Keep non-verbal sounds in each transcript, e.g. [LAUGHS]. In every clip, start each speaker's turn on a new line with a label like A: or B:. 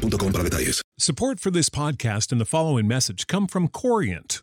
A: para detalles.
B: Support for this podcast and the following message come from Corient.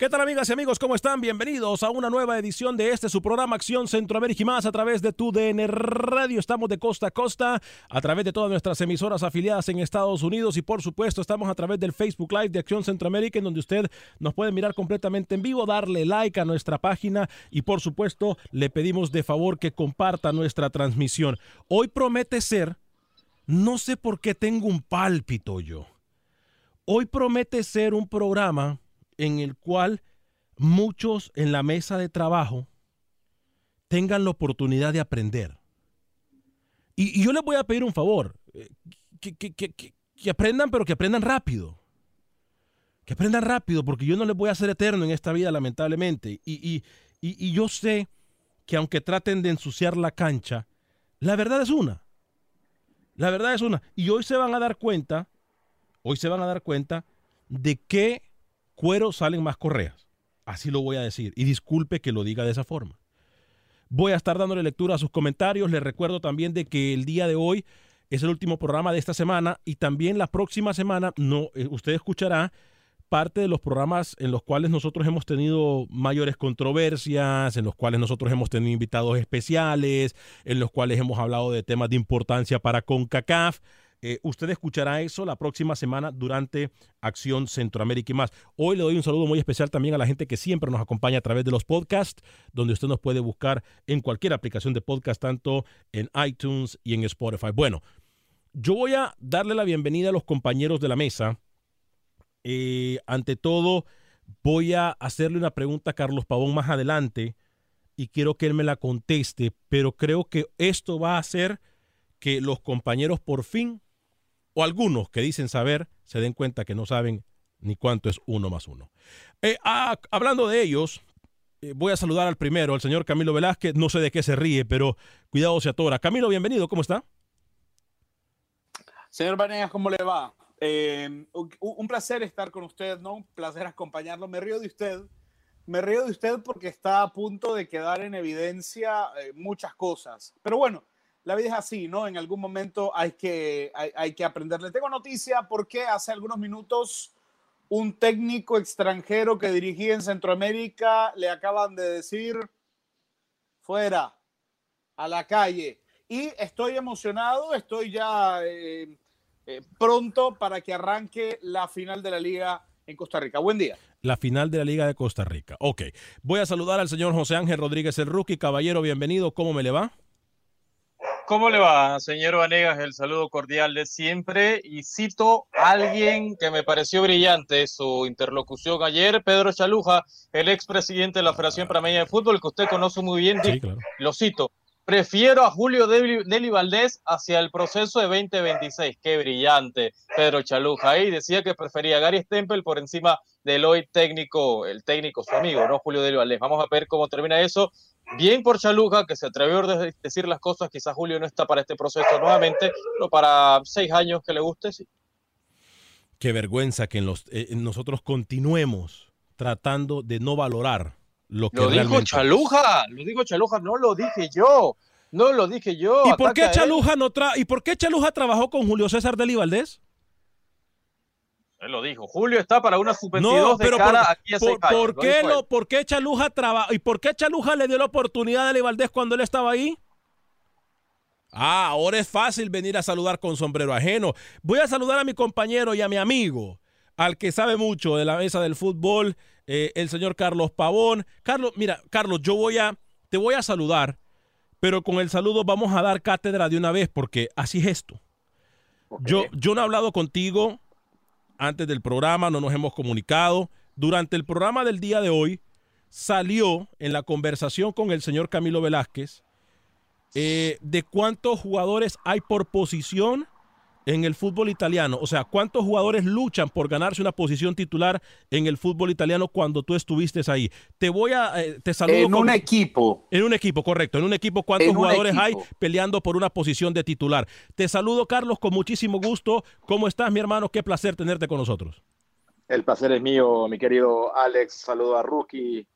C: ¿Qué tal amigas y amigos? ¿Cómo están? Bienvenidos a una nueva edición de este su programa Acción Centroamérica y más a través de tu DN Radio. Estamos de costa a costa a través de todas nuestras emisoras afiliadas en Estados Unidos y por supuesto estamos a través del Facebook Live de Acción Centroamérica en donde usted nos puede mirar completamente en vivo, darle like a nuestra página y por supuesto le pedimos de favor que comparta nuestra transmisión. Hoy promete ser, no sé por qué tengo un pálpito yo. Hoy promete ser un programa en el cual muchos en la mesa de trabajo tengan la oportunidad de aprender. Y, yo les voy a pedir un favor, eh, que, que, que, que, aprendan, pero que aprendan rápido. Que aprendan rápido, porque yo no les voy a hacer eterno en esta vida, lamentablemente. Y, y, y yo sé que aunque traten de ensuciar la cancha, la verdad es una. La verdad es una. Y hoy se van a dar cuenta, hoy se van a dar cuenta de que cuero salen más correas. Así lo voy a decir. Y disculpe que lo diga de esa forma. Voy a estar dándole lectura a sus comentarios. Les recuerdo también de que el día de hoy es el último programa de esta semana y también la próxima semana no, eh, usted escuchará parte de los programas en los cuales nosotros hemos tenido mayores controversias, en los cuales nosotros hemos tenido invitados especiales, en los cuales hemos hablado de temas de importancia para CONCACAF. Eh, usted escuchará eso la próxima semana durante Acción Centroamérica y más. Hoy le doy un saludo muy especial también a la gente que siempre nos acompaña a través de los podcasts, donde usted nos puede buscar en cualquier aplicación de podcast, tanto en iTunes y en Spotify. Bueno, yo voy a darle la bienvenida a los compañeros de la mesa. Eh, ante todo, voy a hacerle una pregunta a Carlos Pavón más adelante y quiero que él me la conteste, pero creo que esto va a hacer que los compañeros por fin o algunos que dicen saber se den cuenta que no saben ni cuánto es uno más uno. Eh, ah, hablando de ellos, eh, voy a saludar al primero, al señor Camilo Velázquez. No sé de qué se ríe, pero cuidado se atora. Camilo, bienvenido, ¿cómo está?
D: Señor Vanegas, ¿cómo le va? Eh, un placer estar con usted, ¿no? Un placer acompañarlo. Me río de usted. Me río de usted porque está a punto de quedar en evidencia eh, muchas cosas. Pero bueno, la vida es así, ¿no? En algún momento hay que, hay, hay que aprender. Le tengo noticia porque hace algunos minutos un técnico extranjero que dirigía en Centroamérica le acaban de decir fuera, a la calle. Y estoy emocionado, estoy ya eh, eh, pronto para que arranque la final de la liga en Costa Rica. Buen día.
C: La final de la Liga de Costa Rica. Ok. Voy a saludar al señor José Ángel Rodríguez el Rookie. Caballero, bienvenido. ¿Cómo me le va?
E: ¿Cómo le va, señor Vanegas? El saludo cordial de siempre. Y cito a alguien que me pareció brillante su interlocución ayer, Pedro Chaluja, el expresidente de la Federación Panameña de Fútbol, que usted conoce muy bien. Sí, claro. Lo cito. Prefiero a Julio Deli Valdés hacia el proceso de 2026. Qué brillante, Pedro Chaluja. Ahí decía que prefería a Gary Stempel por encima del hoy técnico, el técnico, su amigo, ¿no? Julio Deli Valdés. Vamos a ver cómo termina eso. Bien por Chaluja, que se atrevió a decir las cosas. Quizás Julio no está para este proceso nuevamente, pero para seis años que le guste, sí.
C: Qué vergüenza que eh, nosotros continuemos tratando de no valorar lo que
E: lo dijo Chaluja, lo dijo Chaluja, no lo dije yo. No lo dije yo.
C: ¿Y por qué Chaluja no tra ¿Y por qué Chaluja trabajó con Julio César Deli Valdés?
E: Él lo dijo. Julio está para una sub no, pero de cara
C: por,
E: aquí a por,
C: ¿por, qué lo, ¿Por qué Chaluja trabajó? ¿Y por qué Chaluja le dio la oportunidad a Deli Valdés cuando él estaba ahí? Ah, ahora es fácil venir a saludar con sombrero ajeno. Voy a saludar a mi compañero y a mi amigo, al que sabe mucho de la mesa del fútbol, eh, el señor Carlos Pavón. Carlos, mira, Carlos, yo voy a, te voy a saludar, pero con el saludo vamos a dar cátedra de una vez, porque así es esto. Yo, yo no he hablado contigo antes del programa, no nos hemos comunicado. Durante el programa del día de hoy salió en la conversación con el señor Camilo Velázquez eh, de cuántos jugadores hay por posición en el fútbol italiano. O sea, cuántos jugadores luchan por ganarse una posición titular en el fútbol italiano cuando tú estuviste ahí. Te voy a, eh, te saludo.
D: En un equipo.
C: En un equipo, correcto. En un equipo, ¿cuántos jugadores hay peleando por una posición de titular? Te saludo, Carlos, con muchísimo gusto. ¿Cómo estás, mi hermano? Qué placer tenerte con nosotros.
F: El placer es mío, mi querido Alex. Saludo a Rookie,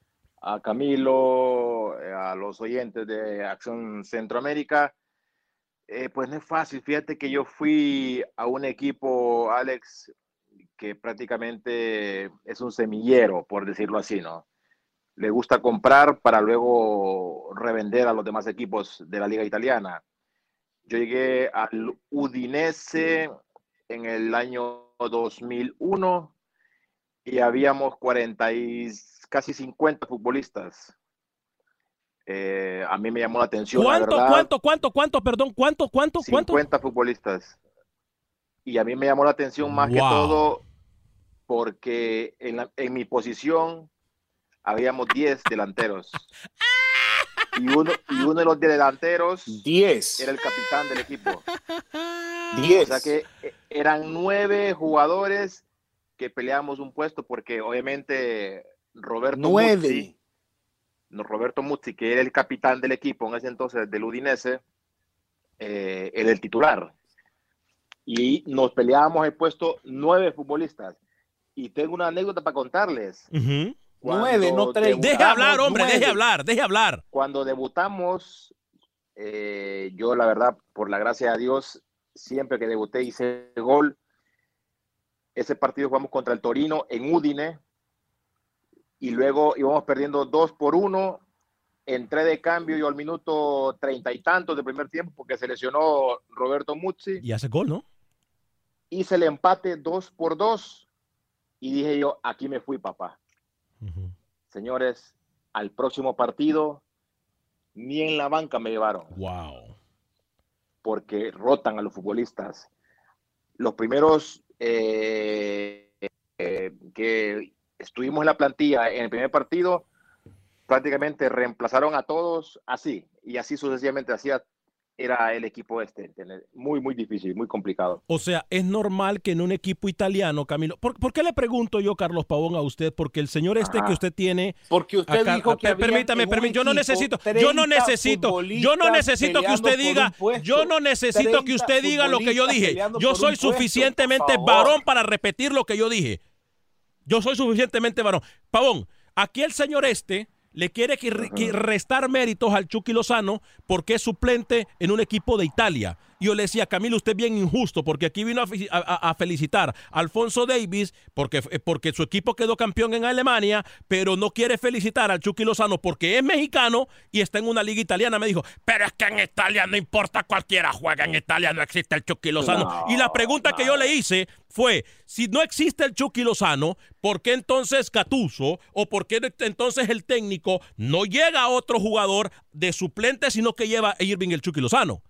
F: a Camilo, eh, a los oyentes de Acción Centroamérica. Eh, pues no es fácil. Fíjate que yo fui a un equipo, Alex, que prácticamente es un semillero, por decirlo así, ¿no? Le gusta comprar para luego revender a los demás equipos de la liga italiana. Yo llegué al Udinese en el año 2001 y habíamos 40 y casi 50 futbolistas. Eh, a mí me llamó la atención.
C: ¿Cuánto, cuánto, cuánto, cuánto, perdón, cuánto, cuánto, cuánto?
F: 50 futbolistas. Y a mí me llamó la atención más que todo porque en, en, mi posición habíamos 10 delanteros. [LAUGHS] Y uno, y uno de los delanteros
D: 10.
F: era el capitán del equipo. [LAUGHS]
D: 10.
F: O sea que eh, eran nueve jugadores que peleábamos un puesto porque obviamente Roberto
D: 9.
F: Roberto Muzzi, que era el capitán del equipo en ese entonces del Udinese, eh, era el titular. Y nos peleábamos el puesto nueve futbolistas. Y tengo una anécdota para contarles.
D: Nueve, no tres.
C: Deje hablar, hombre, deje hablar, deje hablar.
F: Cuando debutamos, eh, yo la verdad, por la gracia de Dios, siempre que debuté hice gol. Ese partido jugamos contra el Torino en Udine, y luego íbamos perdiendo dos por uno. Entré de cambio yo al minuto treinta y tantos del primer tiempo porque se lesionó Roberto Muzzi.
C: Y hace gol, ¿no?
F: Hice el empate dos por dos y dije yo, aquí me fui, papá. Señores, al próximo partido ni en la banca me llevaron.
C: Wow.
F: Porque rotan a los futbolistas. Los primeros eh, eh, que estuvimos en la plantilla en el primer partido, prácticamente reemplazaron a todos así, y así sucesivamente, hacía era el equipo este. Muy, muy difícil, muy complicado.
C: O sea, es normal que en un equipo italiano, Camilo. ¿Por, qué le pregunto yo, Carlos Pavón, a usted? Porque el señor este que usted tiene.
D: Porque usted dijo que.
C: Permítame, permítame. Yo no necesito. Yo no necesito. Yo no necesito que usted diga. Yo no necesito que usted diga lo que yo dije. Yo soy suficientemente varón para repetir lo que yo dije. Yo soy suficientemente varón. Pavón, aquí el señor este le quiere restar méritos al Chucky Lozano porque es suplente en un equipo de Italia. Y yo le decía, Camilo, usted es bien injusto porque aquí vino a, felicitar a Alfonso Davis porque, eh, porque su equipo quedó campeón en Alemania, pero no quiere felicitar al Chucky Lozano porque es mexicano y está en una liga italiana. Me dijo, pero es que en Italia no importa, cualquiera juega en Italia, no existe el Chucky Lozano. y la pregunta que yo le hice fue, si no existe el Chucky Lozano, ¿por qué entonces Catuso o por qué entonces el técnico no llega a otro jugador de suplente, sino que lleva a Irving el Chucky Lozano?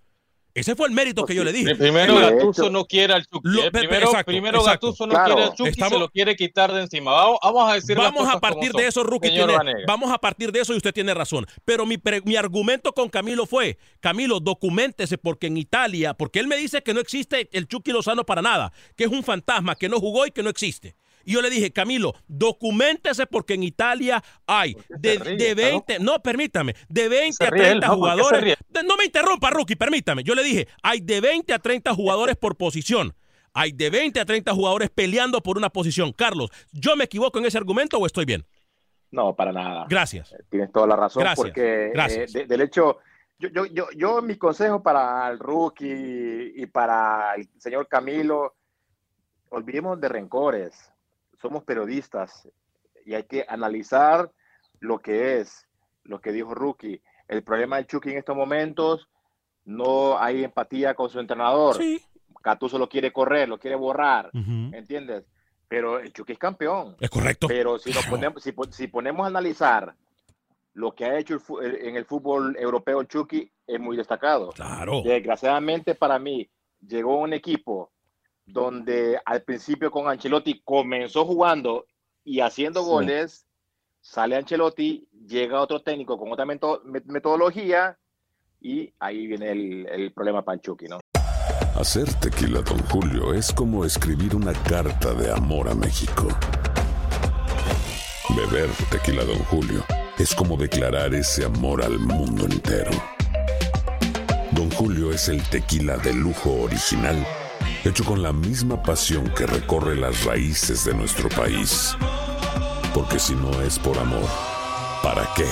C: Ese fue el mérito que yo le dije.
E: Primero Gatuso no quiere al Chucky. ¿eh? primero, primero Gatuso no quiere al Chucky se lo quiere quitar de encima. Vamos, a decir
C: Vamos a partir de eso, Rookie. vamos a partir de eso y usted tiene razón. Pero mi, mi argumento con Camilo fue, Camilo, documentese porque en Italia, porque él me dice que no existe el Chucky Lozano para nada, que es un fantasma, que no jugó y que no existe. Y yo le dije, Camilo, documentese porque en Italia hay de, 20, no, permítame, de 20 a 30 jugadores. No me interrumpa, Rookie, permítame. Yo le dije, hay de 20 a 30 jugadores por posición. Hay de 20 a 30 jugadores peleando por una posición. Carlos, ¿yo me equivoco en ese argumento o estoy bien?
F: No, para nada.
C: Gracias.
F: Eh, tienes toda la razón porque eh, del hecho, yo, yo, yo, yo, mi consejo para el rookie y para el señor Camilo, olvidemos de rencores somos periodistas y hay que analizar lo que es, lo que dijo Rookie. El problema de Chucky en estos momentos, no hay empatía con su entrenador. Sí. Catuso lo quiere correr, lo quiere borrar, ¿entiendes? Pero el Chucky es campeón.
C: Es correcto.
F: Pero si, nos ponemos, si, ponemos a analizar lo que ha hecho en el fútbol europeo Chucky, es muy destacado.
C: Claro.
F: Desgraciadamente para mí, llegó un equipo donde al principio con Ancelotti comenzó jugando y haciendo goles, sale Ancelotti, llega otro técnico con otra metodología y ahí viene el, problema Panchuki, ¿no?
G: Hacer tequila, don Julio, es como escribir una carta de amor a México. Beber tequila, don Julio, es como declarar ese amor al mundo entero. Don Julio es el tequila de lujo original hecho con la misma pasión que recorre las raíces de nuestro país. Porque si no es por amor, ¿para qué?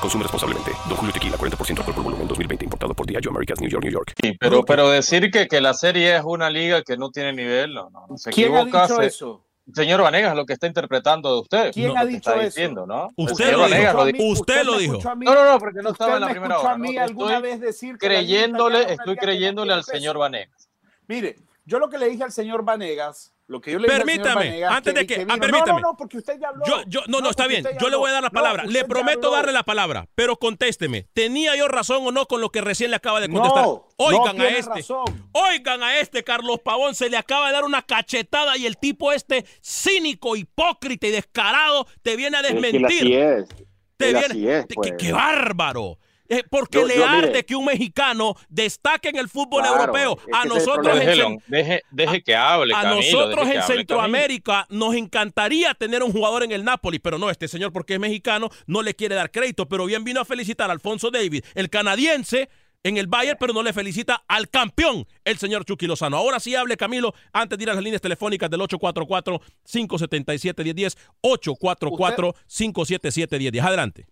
H: Consume responsablemente. Don Julio Tequila, 40% alcohol por volumen, 2020. Importado por Diageo Americas, New York, New York.
E: Sí, pero, pero decir que, que la serie es una liga que no tiene nivel, no, no. Se
D: ¿Quién
E: equivoca,
D: ha dicho eso?
E: Señor Vanegas, lo que está interpretando de usted.
D: ¿Quién ha dicho eso?
E: Diciendo, ¿no?
C: Usted, lo dijo. usted, lo dijo.
E: No, no, no, porque no estaba en la primera hora.
D: A mí alguna vez decir
E: creyéndole, estoy creyéndole al señor Vanegas.
D: Mire, yo lo que le dije al señor Vanegas, lo que yo le dije
C: permítame,
D: al señor Vanegas,
C: antes de que, ah, permítame.
D: No, no, porque usted ya habló.
C: Yo, yo, no, no, está bien. Yo le voy a dar la palabra. le prometo darle la palabra, pero contésteme. ¿Tenía yo razón o no con lo que recién le acaba de contestar? Oigan a este. Razón. Oigan a este Carlos Pavón. Se le acaba de dar una cachetada y el tipo este cínico, hipócrita y descarado te viene a desmentir.
F: Es
C: Te viene.
F: pues.
C: qué bárbaro. Eh, porque le arde que un mexicano destaque en el fútbol europeo. A nosotros,
E: en, deje, que hable.
C: A nosotros en Centroamérica nos encantaría tener un jugador en el Napoli, pero no, este señor, porque es mexicano, no le quiere dar crédito. Pero bien vino a felicitar a Alfonso David, el canadiense, en el Bayern, pero no le felicita al campeón, el señor Chucky Lozano. Ahora sí hable, Camilo, antes de ir a las líneas telefónicas del 844-577-1010, 844-577-1010. Adelante.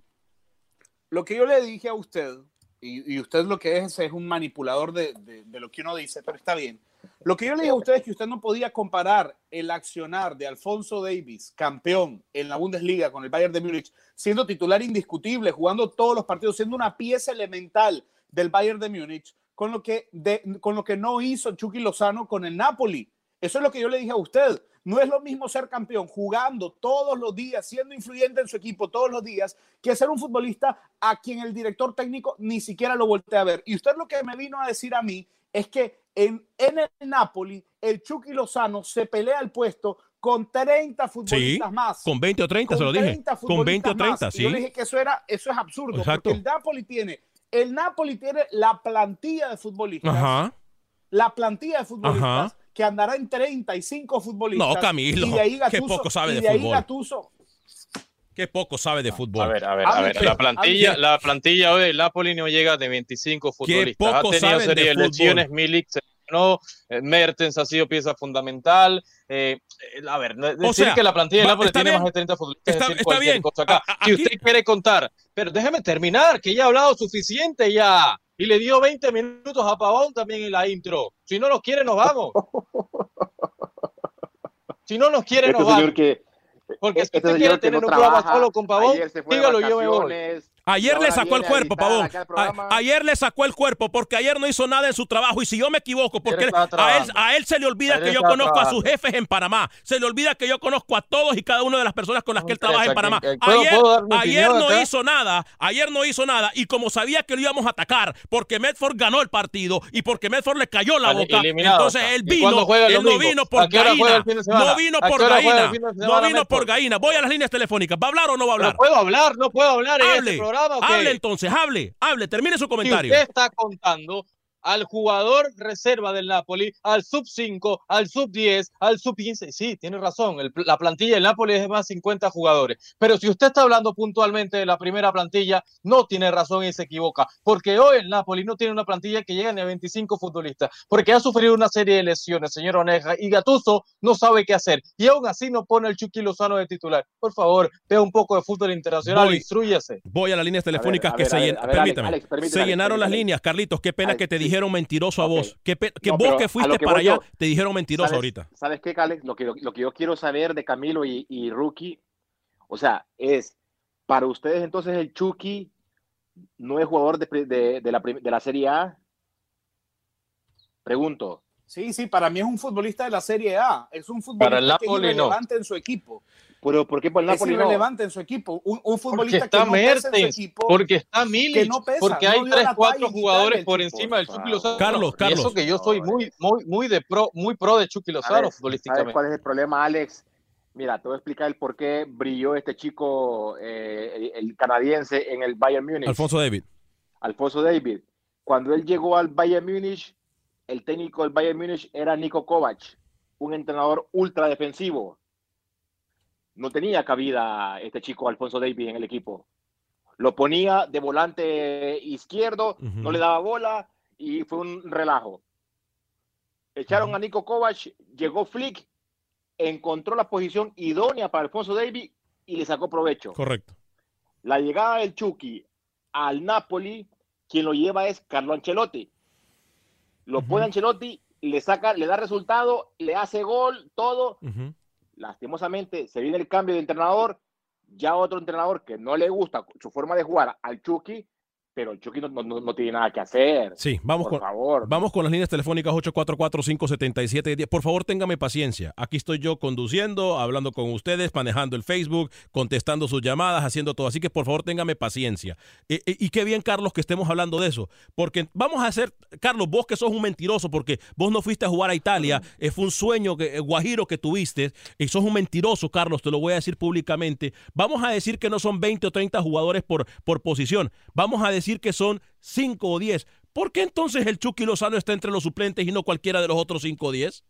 D: Lo que yo le dije a usted, y, usted lo que es es un manipulador de, lo que uno dice, pero está bien. Lo que yo le dije a usted es que usted no podía comparar el accionar de Alfonso Davis, campeón en la Bundesliga con el Bayern de Múnich, siendo titular indiscutible, jugando todos los partidos, siendo una pieza elemental del Bayern de Múnich, con lo que, con lo que no hizo Chucky Lozano con el Napoli. Eso es lo que yo le dije a usted. No es lo mismo ser campeón jugando todos los días, siendo influyente en su equipo todos los días, que ser un futbolista a quien el director técnico ni siquiera lo voltea a ver. Y usted lo que me vino a decir a mí es que en, en el Napoli, el Chucky Lozano se pelea el puesto con 30 futbolistas más.
C: Con 20 o 30, se lo dije. Con 20 o 30, sí.
D: yo le dije que eso, era, eso es absurdo, porque el Napoli tiene el Napoli tiene la plantilla de futbolistas.
C: Ajá.
D: La plantilla de futbolistas
C: Ajá.
D: Que andará en 35 futbolistas.
C: No, Camilo,
D: Y de ahí
C: qué
D: Gattuso-
C: poco sabe
D: y
C: de
D: de ahí
C: fútbol.
D: Gattuso-
C: Qué poco sabe de fútbol.
E: A ver, a ver,
D: Ah,
E: a ver.
D: ¿qué?
E: La plantilla,
D: Ah,
E: la plantilla hoy del Napoli no llega de 25 futbolistas.
C: poco
E: ha tenido serie
C: de
E: lesiones, Milik se lesionó, eh, Mertens ha sido pieza fundamental. eh, eh, a ver, no- decir
C: sea,
E: que la plantilla del Napoli
C: está
E: tiene
C: bien.
E: más de 30 futbolistas
C: Está-
E: es decir
C: está bien.
E: cosa acá.
C: A- a-
E: si
C: aquí-
E: usted quiere contar, pero déjeme terminar, que ya he hablado suficiente ya. Y le dio 20 minutos a Pavón también en la intro. Si no nos quiere, nos vamos. [LAUGHS] Si no nos quiere,
F: Este
E: nos vamos.
F: que
E: Porque si
F: este
E: usted
F: señor
E: quiere tener
F: no
E: un programa solo con Pavón, dígalo, yo me voy.
C: Ayer le sacó el cuerpo, Pavón. ayer le sacó el cuerpo porque ayer no hizo nada en su trabajo. Y si yo me equivoco, porque a él, a él se le olvida
E: Ayer
C: que yo conozco a sus jefes en Panamá. Se le olvida que yo conozco a todos y cada una de las personas con las que él trabaja en Panamá.
E: quién- ¿Puedo-
C: Ayer, ayer no
E: acá?
C: hizo nada. Ayer no hizo nada. Y como sabía que lo íbamos a atacar porque Medford ganó el partido y porque Medford le cayó la boca,
E: eliminado
C: entonces él
E: ¿Y
C: vino. Él no vino por
E: ¿A qué hora juega
C: Gaina.
E: el fin de semana?
C: No vino
E: ¿A qué
C: por
E: de
C: No vino por? Gaina. Voy a las líneas telefónicas. ¿Va a hablar o no va a hablar?
E: No puedo hablar, no puedo hablar en
C: Hable,
E: este programa. ¿o qué?
C: hable entonces, hable, hable, termine su
E: Si
C: comentario.
E: usted está contando al jugador reserva del Napoli, al sub 5, al sub 10, al sub 15, sí, tiene razón, el- la plantilla del Napoli es de más 50 jugadores, pero si usted está hablando puntualmente de la primera plantilla, no tiene razón y se equivoca, porque hoy el Napoli no tiene una plantilla que llegue ni a 25 futbolistas, porque ha sufrido una serie de lesiones, señor Oneja, y Gattuso no sabe qué hacer, y aún así no pone el Chucky Lozano de titular. Por favor, vea un poco de fútbol internacional,
C: Voy.
E: instrúyase.
C: Voy a las líneas telefónicas
F: a
C: que
F: ver,
C: se
F: a ver,
C: llenaron.
F: a ver, Alex,
C: Permítame.
F: Alex, permíteme,
C: se
F: Alex,
C: llenaron las líneas, Carlitos. Qué pena
F: Alex,
C: que te
F: sí.
C: Dijeron mentiroso a vos. Que
F: No,
C: vos que fuiste
F: lo que
C: para allá
F: yo-
C: te dijeron mentiroso
F: ¿Sabes-
C: ahorita.
F: ¿Sabes qué, Alex? Lo que, lo, que yo quiero saber de Camilo y, y Rookie, o sea, es, para ustedes entonces el Chucky no es jugador de, de, de la, de la Serie A. Pregunto.
D: Sí, sí, para mí es un futbolista de la Serie A. Es un
E: Para el
D: futbolista que es
E: no.
D: irrelevante en su equipo.
F: ¿Pero por qué por el
D: Es
F: Napoli no?
D: irrelevante en su equipo. Un, futbolista
E: está
D: que no pesa en su
E: Mertens,
D: equipo.
E: porque está Milik,
D: no pesa,
E: porque hay tres, cuatro jugadores por encima del Chucky. Lozano.
C: Carlos,
E: Y
C: Carlos.
E: eso que yo soy muy, muy, muy de pro, muy pro de Chucky Lozano
F: ¿Sabes, ¿Sabes
E: futbolísticamente.
F: cuál es el problema, Alex? Mira, te voy a explicar el por qué brilló este chico, eh, el, el canadiense, en el Bayern Múnich.
C: Alfonso David.
F: Alfonso David. Cuando él llegó al Bayern Múnich, el técnico del Bayern Múnich era Nico Kovac, un entrenador ultra defensivo. No tenía cabida este chico Alfonso David en el equipo. Lo ponía de volante izquierdo, no le daba bola y fue un relajo. Echaron a Nico Kovac, llegó Flick, encontró la posición idónea para Alfonso David y le sacó provecho.
C: Correcto.
F: La llegada del Chucky al Napoli, quien lo lleva es Carlo Ancelotti. Lo
C: Ujú.
F: pone Ancelotti, le saca, le da resultado, le hace gol, todo. Lastimosamente se viene el cambio de entrenador, ya otro entrenador que no le gusta su forma de jugar al Chucky, pero Chucky no, no- no- tiene nada que hacer.
C: Sí, vamos
F: Por
C: con,
F: favor.
C: Vamos con las líneas telefónicas 844-577-10. Por favor, téngame paciencia. Aquí estoy yo conduciendo, hablando con ustedes, manejando el Facebook, contestando sus llamadas, haciendo todo. Así que por favor, téngame paciencia. Eh, eh, y qué bien, Carlos, que estemos hablando de eso. Porque vamos a hacer, Carlos, vos que sos un mentiroso, porque vos no fuiste a jugar a Italia, eh, fue un sueño que, guajiro que tuviste, y sos un mentiroso, Carlos, te lo voy a decir públicamente. Vamos a decir que no son 20 o 30 jugadores por, por posición. Vamos a decir que son 5 o 10. ¿Por qué entonces el Chucky Lozano está entre los suplentes y no cualquiera de los otros 5 o 10?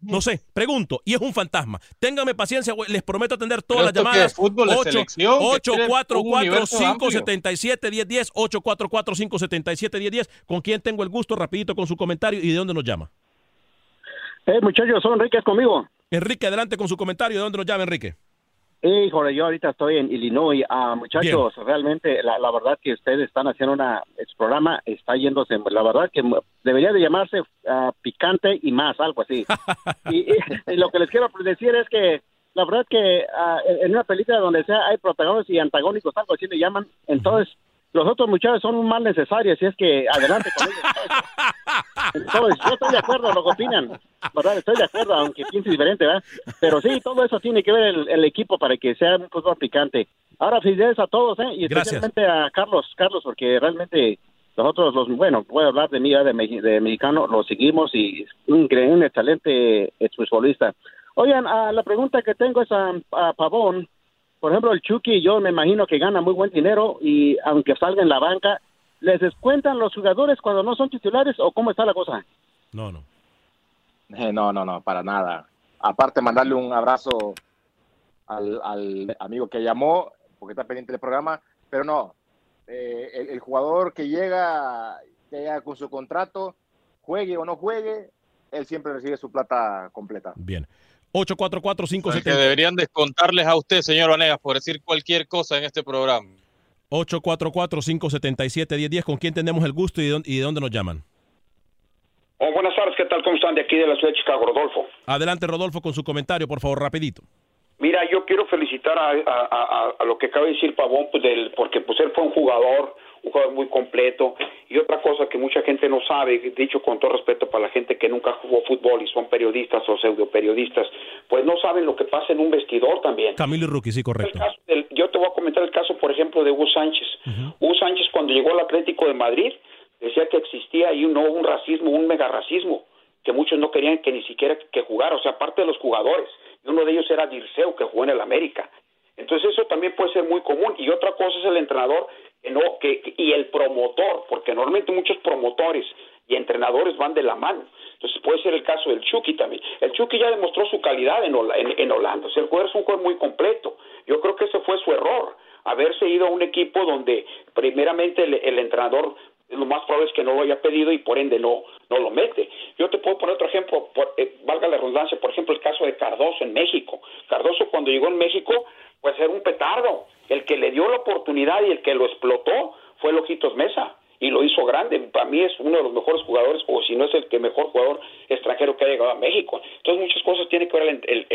C: No sé, pregunto, y es un fantasma. Téngame paciencia, güey, les prometo atender todas
E: Pero
C: las llamadas.
E: es fútbol de
C: 8,
E: selección, que tiene un
C: 844
E: universo amplio.
C: 577 1010 844 577 1010 ¿Con quién tengo el gusto? Rapidito con su comentario y de dónde nos llama.
I: Eh, muchachos, son Enrique conmigo.
C: Enrique, adelante con su comentario. ¿De dónde nos llama, Enrique?
I: Híjole, yo ahorita estoy en Illinois. Ah, muchachos, realmente la, la verdad que ustedes están haciendo una, programa está yéndose, la verdad que debería de llamarse ah, picante y más, algo así. [LAUGHS] y, lo que les quiero decir es que la verdad que en en una película donde sea hay protagonistas y antagónicos, algo así le llaman, entonces los otros muchachos son un mal necesario, así es que adelante con ellos. Entonces, yo estoy de acuerdo lo que opinan, ¿verdad? Estoy de acuerdo, aunque piense diferente, ¿verdad? Pero sí, todo eso tiene que ver el, el equipo para que sea un fútbol picante. Ahora, felicidades a todos, ¿eh? Y
C: Gracias.
I: especialmente a Carlos, Carlos, porque realmente nosotros, los, bueno, puedo hablar de mí, de, mexicano, lo seguimos y es un, excelente exfutbolista. Oigan, ah, la pregunta que tengo es a, a Pavón. Por ejemplo, el Chucky, yo me imagino que gana muy buen dinero y aunque salga en la banca, ¿Les descuentan los jugadores cuando no son titulares o cómo está la cosa?
C: No, no.
F: Eh, no, no, no, para nada. Aparte, mandarle un abrazo al, al amigo que llamó, porque está pendiente del programa, pero no, eh, el, el jugador que llega, que llega con su contrato, juegue o no juegue, él siempre recibe su plata completa.
C: Bien.
E: El que
C: 844-570.
E: deberían descontarles a usted, señor Vanegas, por decir cualquier cosa en este programa.
C: 844-577-1010. ¿Con quién tenemos el gusto y de dónde, y de dónde nos llaman?
J: Oh, buenas tardes, ¿qué tal? ¿Cómo están? De aquí de la ciudad de Chicago, Rodolfo.
C: Adelante, Rodolfo, con su comentario, por favor, rapidito.
J: Mira, yo quiero felicitar a, a- a- a lo que acaba de decir Pavón, pues, del, porque pues él fue un jugador, un jugador muy completo. Y otra cosa que mucha gente no sabe, dicho con todo respeto para la gente que nunca jugó fútbol y son periodistas o pseudo periodistas, pues no saben lo que pasa en un vestidor también.
C: Camilo y Rookie, sí, correcto.
J: Yo te voy a comentar el caso, por ejemplo, de Hugo Sánchez. Hugo Sánchez cuando llegó al Atlético de Madrid decía que existía ahí no un racismo, un megarracismo, que muchos no querían que ni siquiera que jugara, o sea, aparte de los jugadores. Y uno de ellos era Dirceu, que jugó en el América. Entonces eso también puede ser muy común. Y otra cosa es el entrenador que no, que, y el promotor, porque normalmente muchos promotores y entrenadores van de la mano. Entonces puede ser el caso del Chucky también. El Chucky ya demostró su calidad en, en Holanda. O sea, el jugador es un jugador muy completo. Yo creo que ese fue su error, haberse ido a un equipo donde primeramente el, el entrenador lo más probable es que no lo haya pedido y por ende no, no lo mete. Yo te puedo poner otro ejemplo, por, eh, valga la redundancia, por ejemplo el caso de Cardoso en México. Cardoso cuando llegó en México pues era un petardo. El que le dio la oportunidad y el que lo explotó fue Lojitos Mesa y lo hizo grande. Para mí es uno de los mejores jugadores, o si no es el que mejor jugador extranjero que ha llegado a México. Entonces muchas cosas tiene que ver el, el,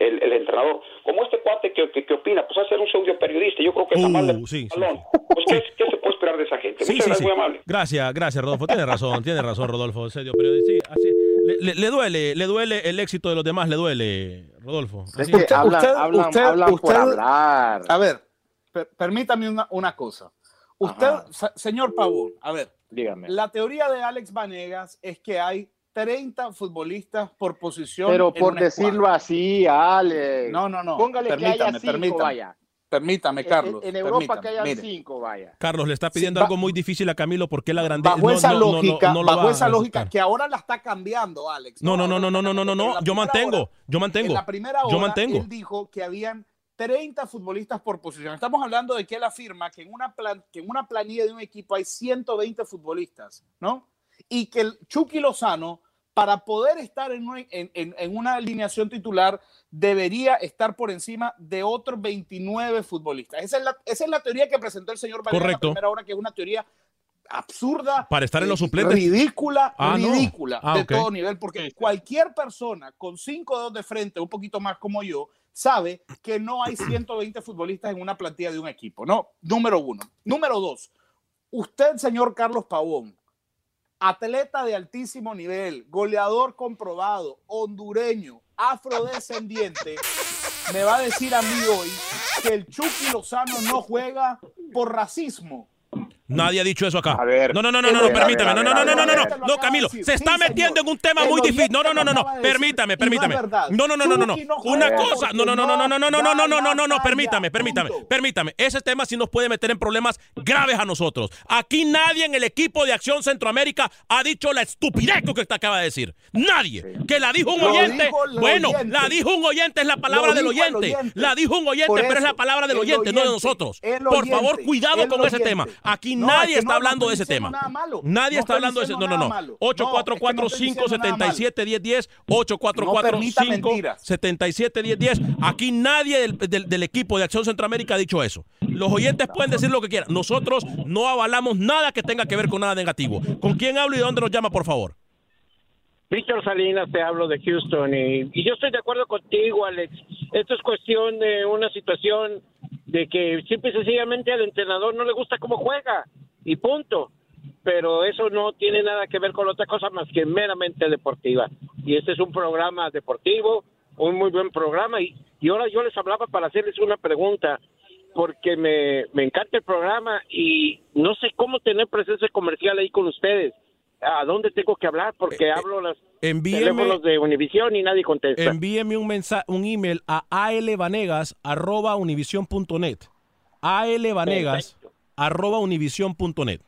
J: el, el- entrenador. Como este cuate que, que, que opina, pues hacer un pseudo periodista, yo creo que está mal
C: Uh, sí, sí,
J: balón. Pues ¿qué, qué se puede esperar de esa gente?
C: Sí,
J: Muchas
C: sí,
J: gracias,
C: sí.
J: muy amable.
C: Gracias, gracias, Rodolfo. Tiene razón, tiene razón, Rodolfo. serio, pero sí, así, le, le- le duele, le duele el éxito de los demás, le duele, Rodolfo. Así-
D: Usted- usted- usted-
F: hablar.
D: A ver, per- permítame una, una cosa. Usted, se- señor Pavón, a ver,
F: Dígame.
D: la teoría de Alex Vanegas es que hay 30 futbolistas por posición.
F: Pero por decirlo
D: escuadra.
F: así, Ale.
D: No, no, no.
F: Póngale que
D: permítame,
F: haya cinco,
D: permítame.
F: vaya.
D: Permítame, Carlos.
F: En, en Europa
D: permítame,
F: que haya
D: mire.
F: cinco, vaya.
C: Carlos le está pidiendo
D: Sí, va-
C: algo muy difícil a Camilo porque la grandeza.
D: Bajo esa lógica,
C: lo
D: bajo esa lógica que ahora la está cambiando, Alex.
C: No, no, no, no, no, no, no, no, no. Yo mantengo,
D: hora-
C: yo mantengo.
D: En la primera hora,
C: Yo mantengo.
D: él dijo que habían 30 futbolistas por posición. Estamos hablando de que él afirma que en una, plan- que en una planilla de un equipo hay 120 futbolistas, ¿no? Y que el Chucky Lozano, para poder estar en una, en- en- en una alineación titular, debería estar por encima de otros 29 futbolistas. Esa es la, esa es la teoría que presentó el señor Valera en la
C: Correcto.
D: primera hora, que es una teoría absurda,
C: Para estar en los
D: eh,
C: suplentes.
D: ridícula,
C: Ah, no.
D: ridícula
C: Ah,
D: de todo nivel, porque cualquier persona con cinco dedos de frente, un poquito más como yo, sabe que no hay 120 futbolistas en una plantilla de un equipo, ¿no? Número uno. Número dos, usted, señor Carlos Pavón, atleta de altísimo nivel, goleador comprobado, hondureño, afrodescendiente, me va a decir a mí hoy que el Chucky Lozano no juega por racismo.
C: Nadie ha dicho eso acá.
F: ver.
C: no, no, no, no,
F: A
C: no,
F: a
C: permítame. No,
F: a
C: no, no, no,
F: a
C: no, no,
F: a ver.
C: no, Camilo, se está metiendo en un tema muy difícil. No, no, no, no, no, permítame,
D: no
C: permítame. No, no, no, no, no, no.
D: No
C: Una cosa, no, no, no, no, no, no, no, no, no, no, no, no, no,
D: gana
C: permítame, permítame, permítame. Ese tema sí nos puede meter en problemas graves a nosotros. Aquí nadie en el equipo de Acción Centroamérica ha dicho la estupidez que usted acaba de decir. Nadie. Que la dijo un oyente. Bueno, la dijo un oyente, es la palabra del oyente. La dijo un oyente, pero es la palabra del
D: el
C: oyente, no de nosotros. Por favor, cuidado con ese tema. Aquí
D: No,
C: nadie
D: es que
C: está
D: no, no
C: hablando de ese tema.
D: diciendo nada malo.
C: Nadie
D: No
C: está hablando de ese. No,
D: diciendo
C: no, no. 844-577-1010.
D: No permita mentiras.
C: 844-577-1010. Aquí nadie del, del- del equipo de Acción Centroamérica ha dicho eso. Los oyentes pueden decir lo que quieran. Nosotros no avalamos nada que tenga que ver con nada negativo. ¿Con quién hablo y de dónde nos llama, por favor?
K: Víctor Salinas, te hablo de Houston y, y yo estoy de acuerdo contigo, Alex. Esto es cuestión de una situación de que simple y sencillamente al entrenador no le gusta cómo juega y punto. Pero eso no tiene nada que ver con otra cosa más que meramente deportiva. Y este es un programa deportivo, un muy buen programa. Y, y ahora yo les hablaba para hacerles una pregunta, porque me, me encanta el programa y no sé cómo tener presencia comercial ahí con ustedes. ¿A dónde tengo que hablar? Porque hablo los
C: envíeme-
K: teléfonos de Univision y nadie contesta.
C: Envíeme un mensaje, un email a alvanegas@univision.net. alvanegas@univision.net.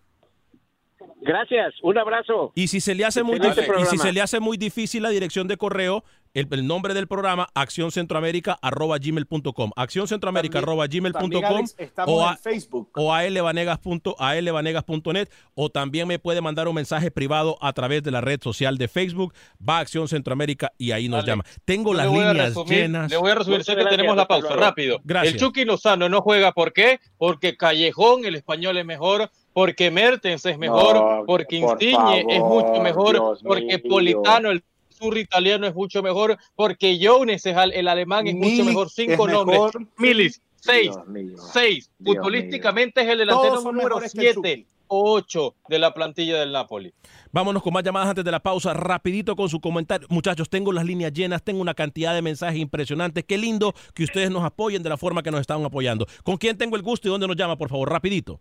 K: Gracias, un abrazo.
C: Y si se le hace muy,
K: Excelente
C: dif- y si se le hace muy difícil la dirección de correo, el, el nombre del programa, accioncentroamerica.gmail.com. Accioncentroamerica.gmail.com o, a-
D: en Facebook.
C: o a lvanegas.net o también me puede mandar un mensaje privado a través de la red social de Facebook, va a Acción Centroamérica y ahí nos llama. Tengo
E: Yo
C: las líneas
E: resumir-
C: llenas.
E: Le voy a resumir, sé que tenemos la pausa, rápido.
C: Gracias.
E: El Chucky Lozano no juega, ¿por qué? Porque Callejón, el español es mejor, porque Mertens es mejor,
F: No,
E: porque
F: por
E: Insigne es mucho mejor,
F: Dios
E: porque
F: mío.
E: Politano, el sur italiano es mucho mejor, porque Jones es al- el alemán es mucho mejor. Cinco
D: es
E: nombres.
D: mejor.
E: Milis, seis,
F: Dios mío.
E: seis.
F: Dios
E: Futbolísticamente es el delantero número
D: mejores que el
E: 7
D: Chucky.
E: o 8 de la plantilla del Napoli.
C: Vámonos con más llamadas antes de la pausa. Rapidito con su comentario. Muchachos, tengo las líneas llenas, tengo una cantidad de mensajes impresionantes. Qué lindo que ustedes nos apoyen de la forma que nos están apoyando. ¿Con quién tengo el gusto y dónde nos llama, por favor? Rapidito.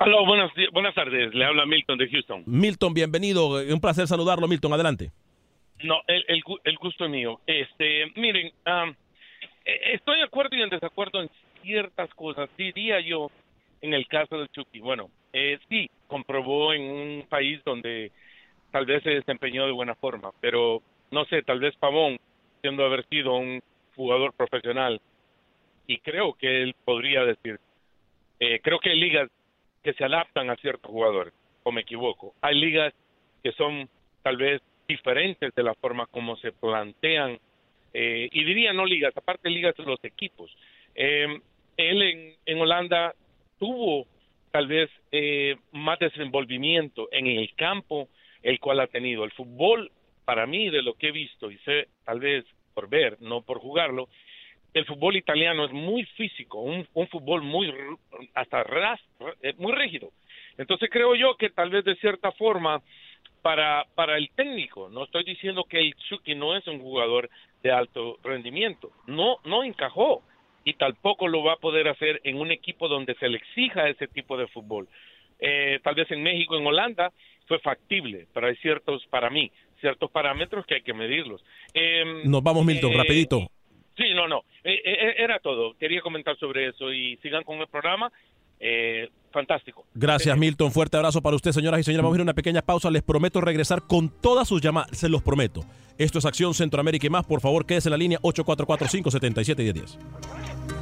L: Aló, buenas, buenas tardes. Le habla Milton de Houston.
C: Milton, bienvenido. Un placer saludarlo, Milton. Adelante.
L: No, el, el, el gusto es mío. Este, miren, eh, estoy de acuerdo y en desacuerdo en ciertas cosas. Diría yo, en el caso del Chucky, bueno, eh, sí, comprobó en un país donde tal vez se desempeñó de buena forma, pero no sé, tal vez Pavón, siendo haber sido un jugador profesional, y creo que él podría decir, eh, creo que hay ligas que se adaptan a ciertos jugadores, o me equivoco. Hay ligas que son tal vez diferentes de la forma como se plantean, eh, y diría no ligas, aparte ligas de los equipos. Eh, él en, en Holanda tuvo tal vez eh, más desenvolvimiento en el campo, el cual ha tenido. El fútbol, para mí, de lo que he visto, y sé tal vez por ver, no por jugarlo, el fútbol italiano es muy físico, un, un fútbol muy hasta ras, eh, muy rígido. Entonces creo yo que tal vez de cierta forma para para el técnico, no estoy diciendo que el Chucky no es un jugador de alto rendimiento, no no encajó y tampoco lo va a poder hacer en un equipo donde se le exija ese tipo de fútbol. Eh, tal vez en México, en Holanda, fue factible, pero hay ciertos, para mí, ciertos parámetros que hay que medirlos. Em,
C: Nos vamos, Milton,
L: eh,
C: rapidito.
L: Sí, no, no. Eh, eh, era todo. Quería comentar sobre eso y sigan con el programa. Eh, fantástico.
C: Gracias, Milton. Fuerte abrazo para usted, señoras y señores. Vamos a ir a una pequeña pausa. Les prometo regresar con todas sus llamadas. Se los prometo. Esto es Acción Centroamérica y más. Por favor, quédese en la línea 844-577-1010.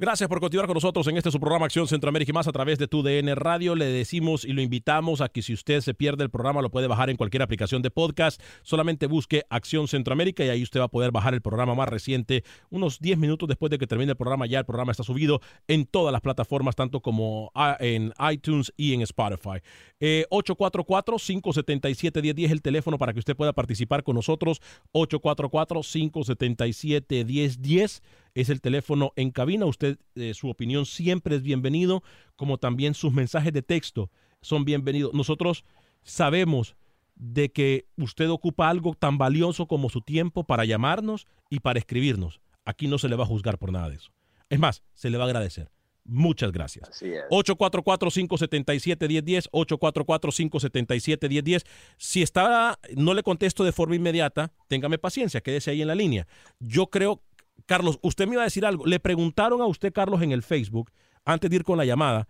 C: Gracias por continuar con nosotros en este su programa Acción Centroamérica y más a través de tu DN Radio. Le decimos y lo invitamos a que si usted se pierde el programa lo puede bajar en cualquier aplicación de podcast. Solamente busque Acción Centroamérica y ahí usted va a poder bajar el programa más reciente. Unos 10 minutos después de que termine el programa ya el programa está subido en todas las plataformas, tanto como en iTunes y en Spotify. Eh, 844-577-1010 es el teléfono para que usted pueda participar con nosotros. 844-577-1010 es el teléfono en cabina. Usted, eh, su opinión siempre es bienvenido, como también sus mensajes de texto son bienvenidos. Nosotros sabemos de que usted ocupa algo tan valioso como su tiempo para llamarnos y para escribirnos. Aquí no se le va a juzgar por nada de eso. Es más, se le va a agradecer. Muchas gracias.
F: Así es.
C: 844-577-1010, 844-577-1010. Si está, no le contesto de forma inmediata, téngame paciencia, quédese ahí en la línea. Yo creo, Carlos, usted me iba a decir algo. Le preguntaron a usted, Carlos, en el Facebook, antes de ir con la llamada,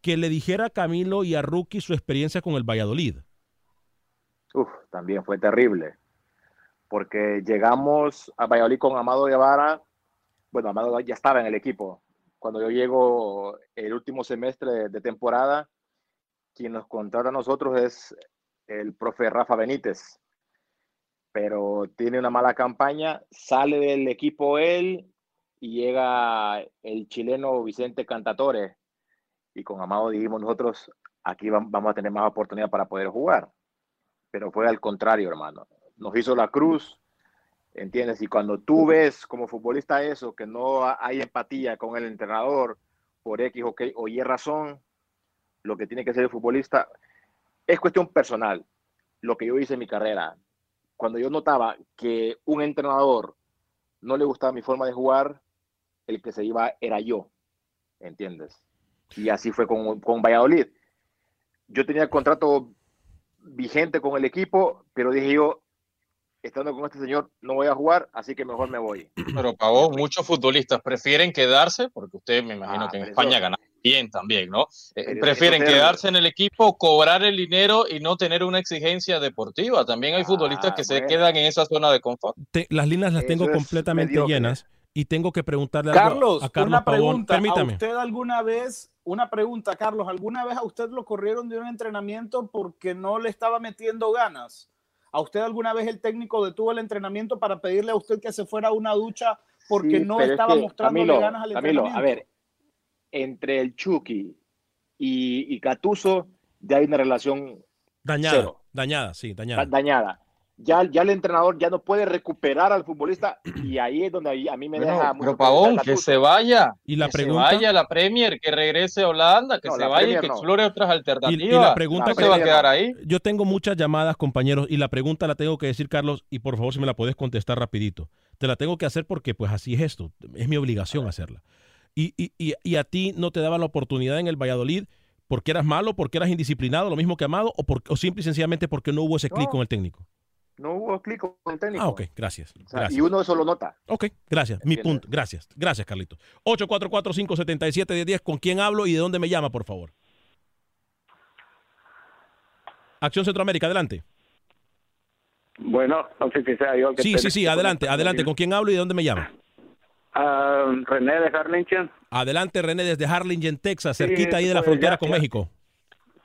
C: que le dijera a Camilo y a Rookie su experiencia con el Valladolid.
F: Uf, también fue terrible. Porque llegamos a Valladolid con Amado Guevara. Bueno, Amado ya estaba en el equipo. Cuando yo llego el último semestre de, temporada, quien nos contrata a nosotros es el profe Rafa Benítez. Pero tiene una mala campaña, sale del equipo él y llega el chileno Vicente Cantatore. Y con Amado dijimos nosotros, aquí vam- vamos a tener más oportunidad para poder jugar pero fue al contrario, hermano. Nos hizo la cruz, ¿entiendes? Y cuando tú ves como futbolista eso, que no ha- hay empatía con el entrenador por X o Y razón, lo que tiene que ser el futbolista es cuestión personal. Lo que yo hice en mi carrera, cuando yo notaba que un entrenador no le gustaba mi forma de jugar, el que se iba era yo, ¿entiendes? Y así fue con, con Valladolid. Yo tenía el contrato vigente con el equipo, pero dije yo, estando con este señor no voy a jugar, así que mejor me voy.
E: Pero Pavón, muchos futbolistas prefieren quedarse, porque usted me imagino
F: Ah,
E: que en España
F: eso-
E: gana bien también, ¿no? Eh, prefieren quedarse en el equipo, cobrar el dinero y no tener una exigencia deportiva. También hay futbolistas
F: Ah,
E: que se
F: bueno.
E: quedan en esa zona de confort.
C: Te- las líneas las
F: Eso
C: tengo
F: es
C: completamente
F: mediocre.
C: llenas y tengo que preguntarle algo
D: Carlos,
C: a Carlos
D: una
C: Pavón.
D: pregunta. ¿A
C: Permítame.
D: usted alguna vez, una pregunta, Carlos, ¿alguna vez a usted lo corrieron de un entrenamiento porque no le estaba metiendo ganas? ¿A usted alguna vez el técnico detuvo el entrenamiento para pedirle a usted que se fuera a una ducha porque
F: Sí,
D: no
F: es
D: estaba
F: que,
D: mostrándole
F: Camilo,
D: ganas al
F: Camilo,
D: entrenamiento?
F: a ver, entre el Chucky y, y Catuso ya hay una relación
C: Dañada,
F: cero.
C: dañada, sí,
F: da-
C: dañada.
F: dañada. Ya, ya el entrenador ya no puede recuperar al futbolista y ahí es donde ahí a mí me
E: Bueno,
F: deja
E: pero Pavón, que se vaya.
C: Y la
E: que
C: pregunta-
E: se vaya la Premier, que regrese a Holanda, que
F: No,
E: se vaya y que
F: no.
E: explore otras
C: Y,
E: alternativas.
C: y la pregunta que
E: se va a quedar ahí.
C: yo tengo muchas llamadas, compañeros, y la pregunta la tengo que decir, Carlos, y por favor si me la puedes contestar rapidito. Te la tengo que hacer porque pues así es esto, es mi obligación hacerla. Y, y, y, y a ti no te daban la oportunidad en el Valladolid porque eras malo, porque eras indisciplinado, lo mismo que Amado, o, por- o simple y sencillamente porque no hubo ese clic
F: No.
C: con el técnico.
F: No hubo clic con el técnico.
C: Ah, ok, gracias.
F: O sea,
C: gracias.
F: y uno eso lo nota.
C: Ok, gracias. Mi
F: ¿Entiendes?
C: punto. Gracias. Gracias, Carlito. 844-577-1010. ¿Con quién hablo y de dónde me llama, por favor? Acción Centroamérica, adelante.
M: Bueno, no sé si sea yo el que
C: Sí,
M: te-
C: sí, sí, adelante, adelante. ¿Con quién hablo y de dónde me llama?
M: Ah, René de Harlingen.
C: Adelante, René, desde Harlingen, Texas,
M: Sí,
C: cerquita ahí de la
M: pues,
C: frontera
M: ya-
C: con
M: ya-
C: México.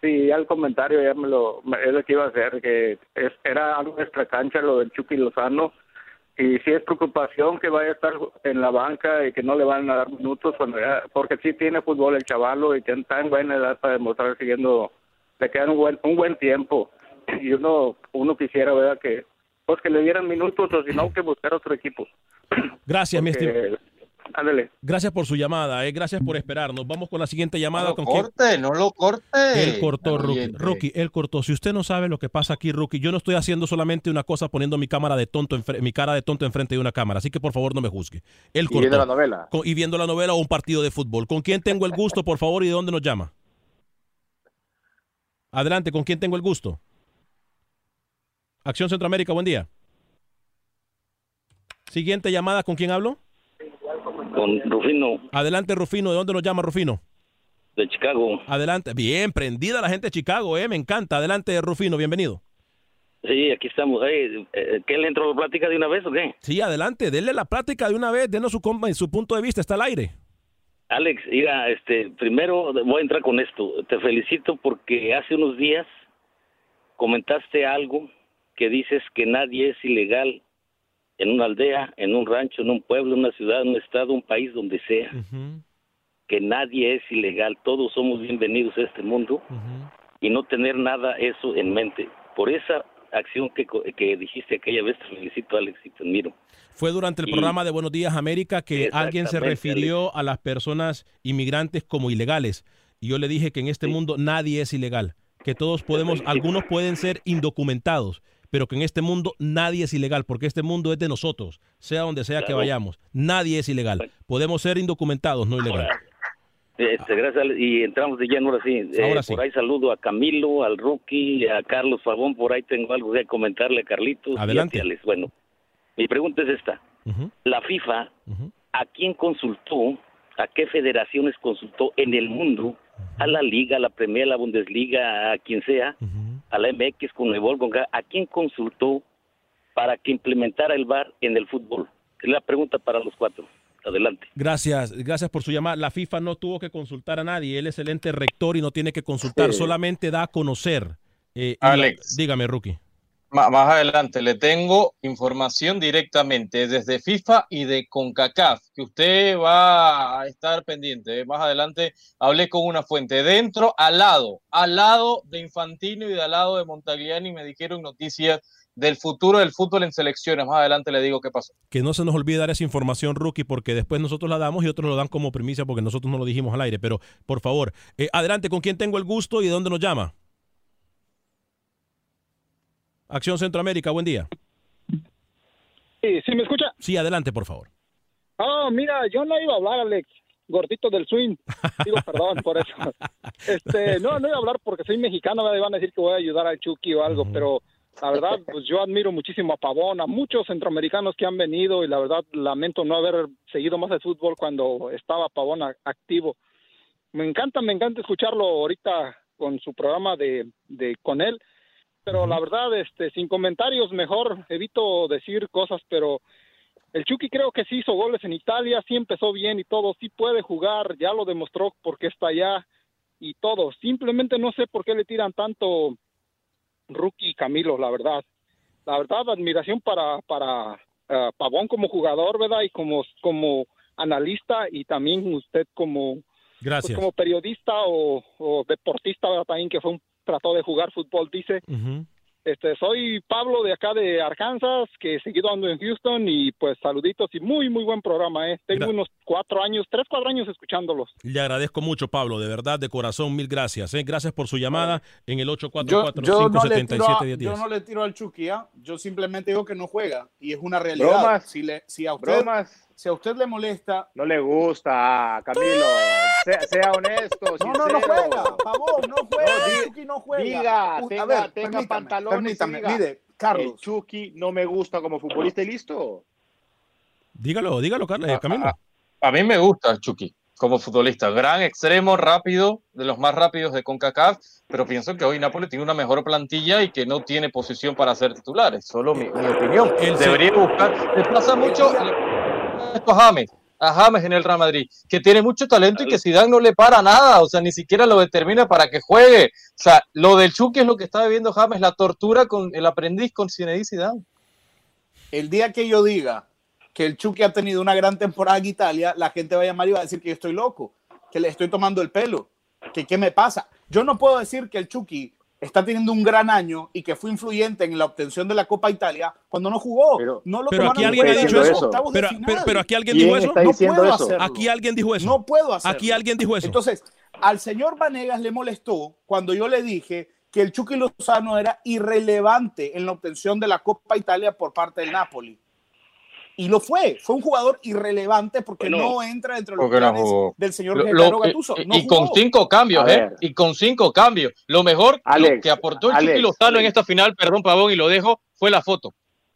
M: Sí, ya el comentario ya me lo, es lo que iba a hacer, que es, era algo extra cancha lo del Chucky Lozano. Y sí es preocupación que vaya a estar en la banca y que no le van a dar minutos cuando ya- porque sí tiene fútbol el chavalo y está en buena edad para demostrar siguiendo, le quedan un buen, un buen tiempo. Y uno, uno quisiera, ¿verdad? Que, pues que le dieran minutos o si no, [CLEARS THROAT] que buscar otro equipo.
C: Gracias, mi estimado.
M: Ándale.
C: Gracias por su llamada, eh. gracias por esperarnos. Vamos con la siguiente llamada.
E: No lo
C: ¿Con quién?
E: corte, no lo corte.
C: Él cortó, Rookie. Rookie, él cortó. Si usted no sabe lo que pasa aquí, Rookie, yo no estoy haciendo solamente una cosa poniendo mi cámara de tonto, mi cara de tonto enfrente de una cámara. Así que por favor no me juzgue. Él
F: Y
C: cortó.
F: viendo la novela.
C: Con- y viendo la novela o un partido de fútbol. ¿Con quién tengo el gusto, por favor, y de dónde nos llama? Adelante, ¿con quién tengo el gusto? Acción Centroamérica, buen día. Siguiente llamada, ¿con quién hablo?
N: Con Rufino
C: Adelante, Rufino, ¿de dónde nos llama Rufino?
N: de Chicago.
C: Adelante, bien, prendida la gente de Chicago, eh, me encanta. Adelante, Rufino, bienvenido.
N: Sí, aquí estamos. Hey, eh, ¿Qué le entró la plática de una vez o qué?
C: Sí, adelante, denle la plática de una vez, denos su, su punto de vista, está al aire.
N: Alex, mira, este, primero voy a entrar con esto. Te felicito porque hace unos días comentaste algo que dices que nadie es ilegal en una aldea, en un rancho, en un pueblo, en una ciudad, en un estado, un país, donde sea. Que nadie es ilegal, todos somos bienvenidos a este mundo. Y no tener nada eso en mente. Por esa acción que, que dijiste aquella vez, te felicito, Alex, y te admiro.
C: Fue durante el
N: Y-
C: programa de Buenos Días América que alguien se refirió a las personas inmigrantes como ilegales. Y yo le dije que en este mundo nadie es ilegal, que todos podemos, algunos pueden ser indocumentados, pero que en este mundo nadie es ilegal, porque este mundo es de nosotros, sea donde sea que vayamos. Nadie es ilegal. Podemos ser indocumentados, no ilegales.
N: Este, gracias, y entramos de lleno ahora sí. Eh,
C: Ahora sí.
N: Por ahí saludo a Camilo, al Rookie, a Carlos Fabón, por ahí tengo algo que comentarle a Carlitos. y a
C: Adelante.
N: Bueno, mi pregunta es esta. La FIFA, ¿a quién consultó, a qué federaciones consultó en el mundo? A la Liga, a la Premier, a la Bundesliga, a quien sea, a la MX, con Nebol, con ¿a quién consultó para que implementara el VAR en el fútbol? Es la pregunta para los cuatro. Adelante.
C: Gracias, gracias por su llamada. La FIFA no tuvo que consultar a nadie, él es el ente rector y no tiene que consultar,
E: Sí.
C: solamente da a conocer. eh, la-
E: Alex.
C: dígame, Rookie.
E: Más adelante le tengo información directamente desde FIFA y de CONCACAF, que usted va a estar pendiente. ¿eh? Más adelante hablé con una fuente dentro, al lado, al lado de Infantino y de al lado de Montagliani me dijeron noticias del futuro del fútbol en selecciones. Más adelante le digo qué pasó.
C: Que no se nos olvide dar esa información, Rookie, porque después nosotros la damos y otros lo dan como primicia porque nosotros no lo dijimos al aire. Pero, por favor, eh, adelante, ¿con quién tengo el gusto y de dónde nos llama? Acción Centroamérica, buen día.
O: Sí, ¿sí me escucha?
C: Sí, adelante, por favor.
O: Ah, mira, yo no iba a hablar, Alex, gordito del swing. Digo, perdón por eso. [LAUGHS] Este, no, no iba a habbar porque soy mexicano, me van a decir que voy a ayudar al Chucky o algo, pero La verdad, pues yo admiro muchísimo a Pavón, a muchos centroamericanos que han venido y la verdad lamento no haber seguido más el fútbol cuando estaba Pavón a- activo. Me encanta, me encanta escucharlo ahorita con su programa de, de con él, pero la verdad, este, sin comentarios, mejor evito decir cosas, pero el Chucky creo que sí hizo goles en Italia, sí empezó bien y todo, sí puede jugar, ya lo demostró porque está allá y todo. Simplemente no sé por qué le tiran tanto rookie Camilo, la verdad. La verdad, admiración para, para ah, Pavón como jugador, ¿verdad? Y como, como analista y también usted como,
C: Gracias.
O: pues, como periodista o, o deportista, ¿verdad? También que fue un, trató de jugar fútbol, dice.
C: Ujú.
O: Este, soy Pablo de acá de Arkansas, que seguido ando en Houston y pues saluditos y muy, muy buen programa, ¿eh? Tengo
C: Gra-
O: unos cuatro años, tres, cuatro años escuchándolos.
C: Le agradezco mucho, Pablo, de verdad, de corazón, mil gracias. ¿eh? Gracias por su llamada en el
D: Yo, yo, no le tiro a,
C: 844-577-1010.
D: yo no le tiro al Chucky, ¿ah? yo simplemente digo que no juega y es una realidad.
F: Bromas.
D: Si, le, si, a usted,
F: Bromas.
D: si a usted le molesta,
F: No le gusta, Camilo. Sea, sea honesto,
D: No, no, no juega, Pavón, no juega,
F: No,
D: Chucky no juega.
F: Diga,
D: U- a
F: tenga,
D: ver,
F: tenga
D: permítame,
F: pantalones.
D: permítame,
F: diga,
D: mire, Carlos.
F: El Chucky no me gusta como futbolista y listo.
C: Dígalo, dígalo, Carlos, eh, Camilo.
E: A mí me gusta Chucky como futbolista. Gran extremo, rápido, de los más rápidos de CONCACAF, pero pienso que hoy Napoli tiene una mejor plantilla y que no tiene posición para ser titular. Es solo mi, mi opinión.
C: El
E: Debería buscar. Le pasa mucho le- esto a James, a James en el Real Madrid, que tiene mucho talento y que Zidane no le para nada, o sea, ni siquiera lo determina para que juegue. O sea, lo del Chucky es lo que está viviendo James, la tortura con el aprendiz con Zinedine Zidane.
D: El día que yo diga que el Chucky ha tenido una gran temporada en Italia, la gente va a llamar y va a decir que yo estoy loco, que le estoy tomando el pelo, que qué me pasa. Yo no puedo decir que el Chucky está teniendo un gran año y que fue influyente en la obtención de la Copa Italia cuando no jugó. no lo
C: Pero
D: tomaron
C: aquí
D: en
C: alguien ha dicho eso. Pero, pero, pero aquí alguien dijo eso.
D: No puedo hacerlo.
C: Aquí alguien dijo eso.
D: No puedo hacerlo.
C: Aquí alguien dijo eso.
D: Entonces, al señor Vanegas le molestó cuando yo le dije que el Chucky Lozano era irrelevante en la obtención de la Copa Italia por parte del Napoli. Y lo fue. Fue un jugador irrelevante porque
E: Bueno,
D: no entra dentro de los
E: no
D: planes
E: jugó.
D: del señor
E: Lo- lo-
D: Gattuso.
E: y,
D: No
E: y con cinco cambios, ¿eh? Y con cinco cambios. Lo mejor lo
F: Alex,
E: que aportó el
F: Alex,
E: Chucky Lozano en esta final, perdón, Pavón, y lo dejo, fue la foto.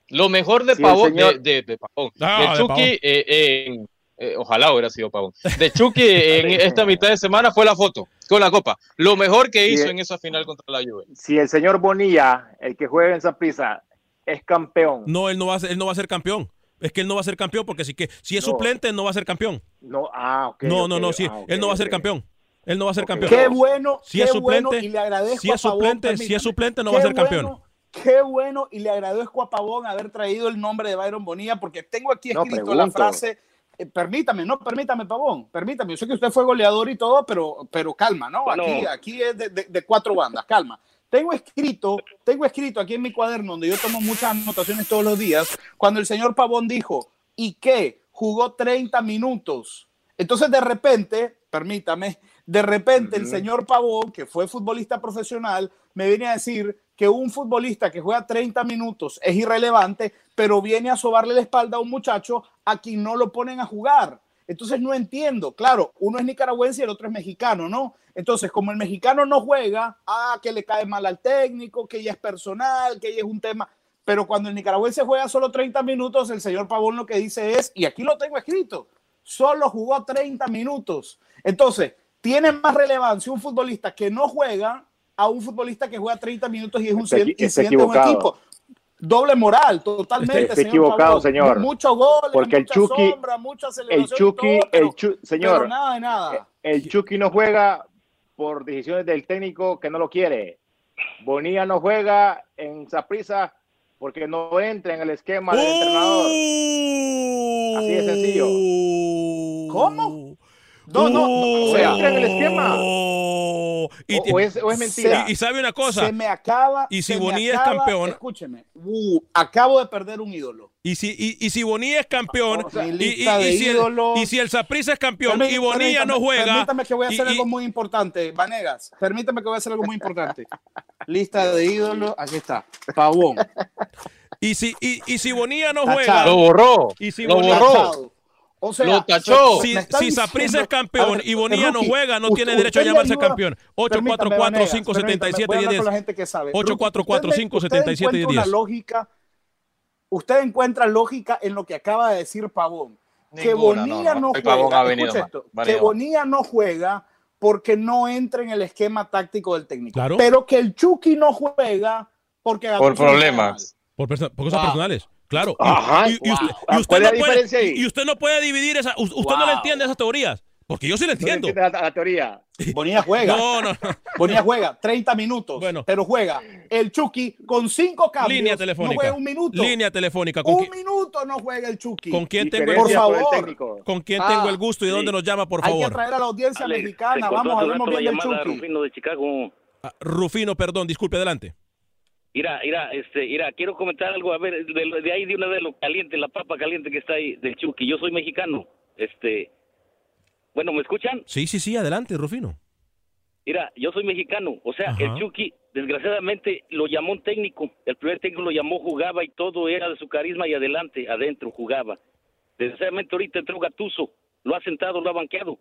E: Lo mejor de
F: Sí,
E: Pavón, de, de, de Pavón,
C: Ah,
E: de
C: de
E: Chucky,
C: Pavón.
E: eh, eh, eh, ojalá hubiera sido Pavón, de [LAUGHS] Chucky en esta mitad de semana fue la foto con la copa. Lo mejor que hizo
F: eh.
E: en esa final contra la Juve.
F: Si el señor Bonilla, el que juega en Saprissa, es campeón,
C: No, él no va a ser, él no va a ser campeón. Es que él no va a ser campeón porque si, que, si es
F: No.
C: suplente, no va a ser campeón.
F: no, ah, ok.
C: no, no, no, sí.
F: ah,
C: él no va a ser campeón. Él no va a ser campeón.
D: Qué bueno,
C: Si
D: qué
C: es
D: bueno,
C: suplente,
D: y le agradezco
C: si es
D: a Pavón,
C: suplente, si es suplente, no va a ser campeón.
D: bueno, Qué bueno, y le agradezco a Pavón haber traído el nombre de Byron Bonilla, porque tengo aquí
F: No,
D: escrito la frase. eh, permítame, no, permítame, Pavón, permítame. Yo sé que usted fue goleador y todo, pero, pero calma, ¿no?
F: Bueno.
D: Aquí, aquí es de, de- de cuatro bandas, calma. Tengo escrito, tengo escrito aquí en mi cuaderno, donde yo tomo muchas anotaciones todos los días, cuando el señor Pavón dijo, ¿y qué? Jugó 30 minutos. Entonces, de repente, permítame, de repente el señor Pavón, que fue futbolista profesional, me viene a decir que un futbolista que juega 30 minutos es irrelevante, pero viene a sobarle la espalda a un muchacho a quien no lo ponen a jugar. Entonces no entiendo. Claro, uno es nicaragüense y el otro es mexicano, ¿no? Entonces, como el mexicano no juega, ah, que le cae mal al técnico, que ya es personal, que ya es un tema. Pero cuando el nicaragüense juega solo 30 minutos, el señor Pavón lo que dice es, y aquí lo tengo escrito, solo jugó 30 minutos. Entonces, tiene más relevancia un futbolista que no juega a un futbolista que juega 30 minutos y es un
F: Está
D: un equipo. Doble moral, totalmente.
F: Está
D: señor
F: equivocado, señor.
D: Muchos goles,
F: Porque el Chucky-
D: sombra, mucha
F: El Chucky,
D: todo, pero-
F: el Chu- señor,
D: nada de nada.
F: el Chucky no juega por decisiones del técnico que no lo quiere. Bonilla no juega en Saprissa porque no entra en el esquema del entrenador. Así de sencillo.
D: ¿Cómo? No, no, sea,
F: entra en el esquema.
C: Y,
F: O- o es- o es mentira.
C: Y, y sabe una cosa.
D: Se me acaba.
C: Y si
D: se
C: Bonilla es campeón-
D: Escúcheme, uh, acabo de perder un ídolo.
C: Y si, y, y si Bonilla es campeón,
D: O sea,
C: y, y-
D: lista
C: y
D: de
C: si el,
D: ídolos.
C: y si el Saprissa es campeón
D: Permí-
C: y Bonilla no juega.
D: Permítame que voy a hacer
C: y-
D: algo muy importante, Vanegas. Permítame que voy a hacer algo muy importante. Lista de ídolos, aquí está. Pavón.
C: Y si, y, y si Bonilla no juega.
E: Lo borró.
C: Y si
E: lo
C: Bonilla-
E: borró.
D: O sea,
E: Lo tachó.
C: Si, si Saprissa es campeón
D: ver,
C: y Bonilla no juega, no
D: usted-
C: tiene derecho a llamarse
D: ayuda-
C: campeón.
D: Permítame,
C: 844
D: Vanegas,
C: 577
D: permítame, voy a hablar
C: 10
D: con la gente que sabe.
C: 844
D: Rookie,
C: 577
D: usted encuentra
C: 10
D: una lógica, usted encuentra lógica en lo que acaba de decir Pavón. que Bonilla
E: no,
D: no,
E: no.
D: Juega.
E: ha venido
D: esto, que. Bonilla no juega porque no entra en el esquema táctico del técnico.
C: Claro.
D: Pero que el Chucky no juega porque
E: Por problemas.
C: Por cosas
D: Ah.
C: personales. Claro. Y-
F: Ajá.
C: Y, y usted,
F: Ah,
C: y usted
F: ¿cuál es
C: no
F: la
C: puede,
F: diferencia ahí?
C: y usted no puede dividir esa. Usted no le
F: Wow.
C: entiende esas teorías. Porque yo sí le
F: No
C: entiendo.
F: entiendes la, la teoría.
D: Bonilla juega.
C: No, no, no.
D: Bonilla juega 30 minutos,
C: Bueno.
D: pero juega el Chucky con cinco cambios.
C: Línea
D: No
C: telefónica.
D: juega un minuto.
C: Línea telefónica. ¿Con,
D: un
C: qui-
D: minuto no juega el Chucky.
C: con quién tengo el
D: Por
F: el
D: favor.
F: técnico.
C: ¿Con quién
D: Ah,
C: tengo el gusto y
N: sí.
C: dónde nos llama, por
D: Hay que
C: favor?
D: traer a la audiencia
N: Alex,
D: mexicana. Vamos, hablemos
N: rato
D: bien del Chucky.
N: Rufino de Chicago.
C: Ah, Rufino, perdón, disculpe, adelante.
N: Mira, mira, este, mira, quiero comentar algo, a ver, de, de ahí de una vez lo caliente, la papa caliente que está ahí del Chucky. Yo soy mexicano, este, bueno, ¿me escuchan?
C: Sí, sí, sí, adelante, Rufino.
N: Mira, yo soy mexicano, o sea,
C: Ajá.
N: el Chucky, desgraciadamente, lo llamó un técnico. El primer técnico lo llamó, jugaba y todo era de su carisma y adelante, adentro, jugaba. Desgraciadamente, ahorita entró Gatuso, lo ha sentado, lo ha banqueado.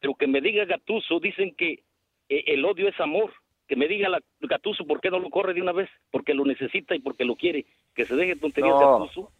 N: Pero que me diga Gatuso, dicen que eh, el odio es amor. Que me diga la, Gatuso, ¿por qué no lo corre de una vez? Porque lo necesita y porque lo quiere. Que se deje tonterías
F: No.
N: Gattuso.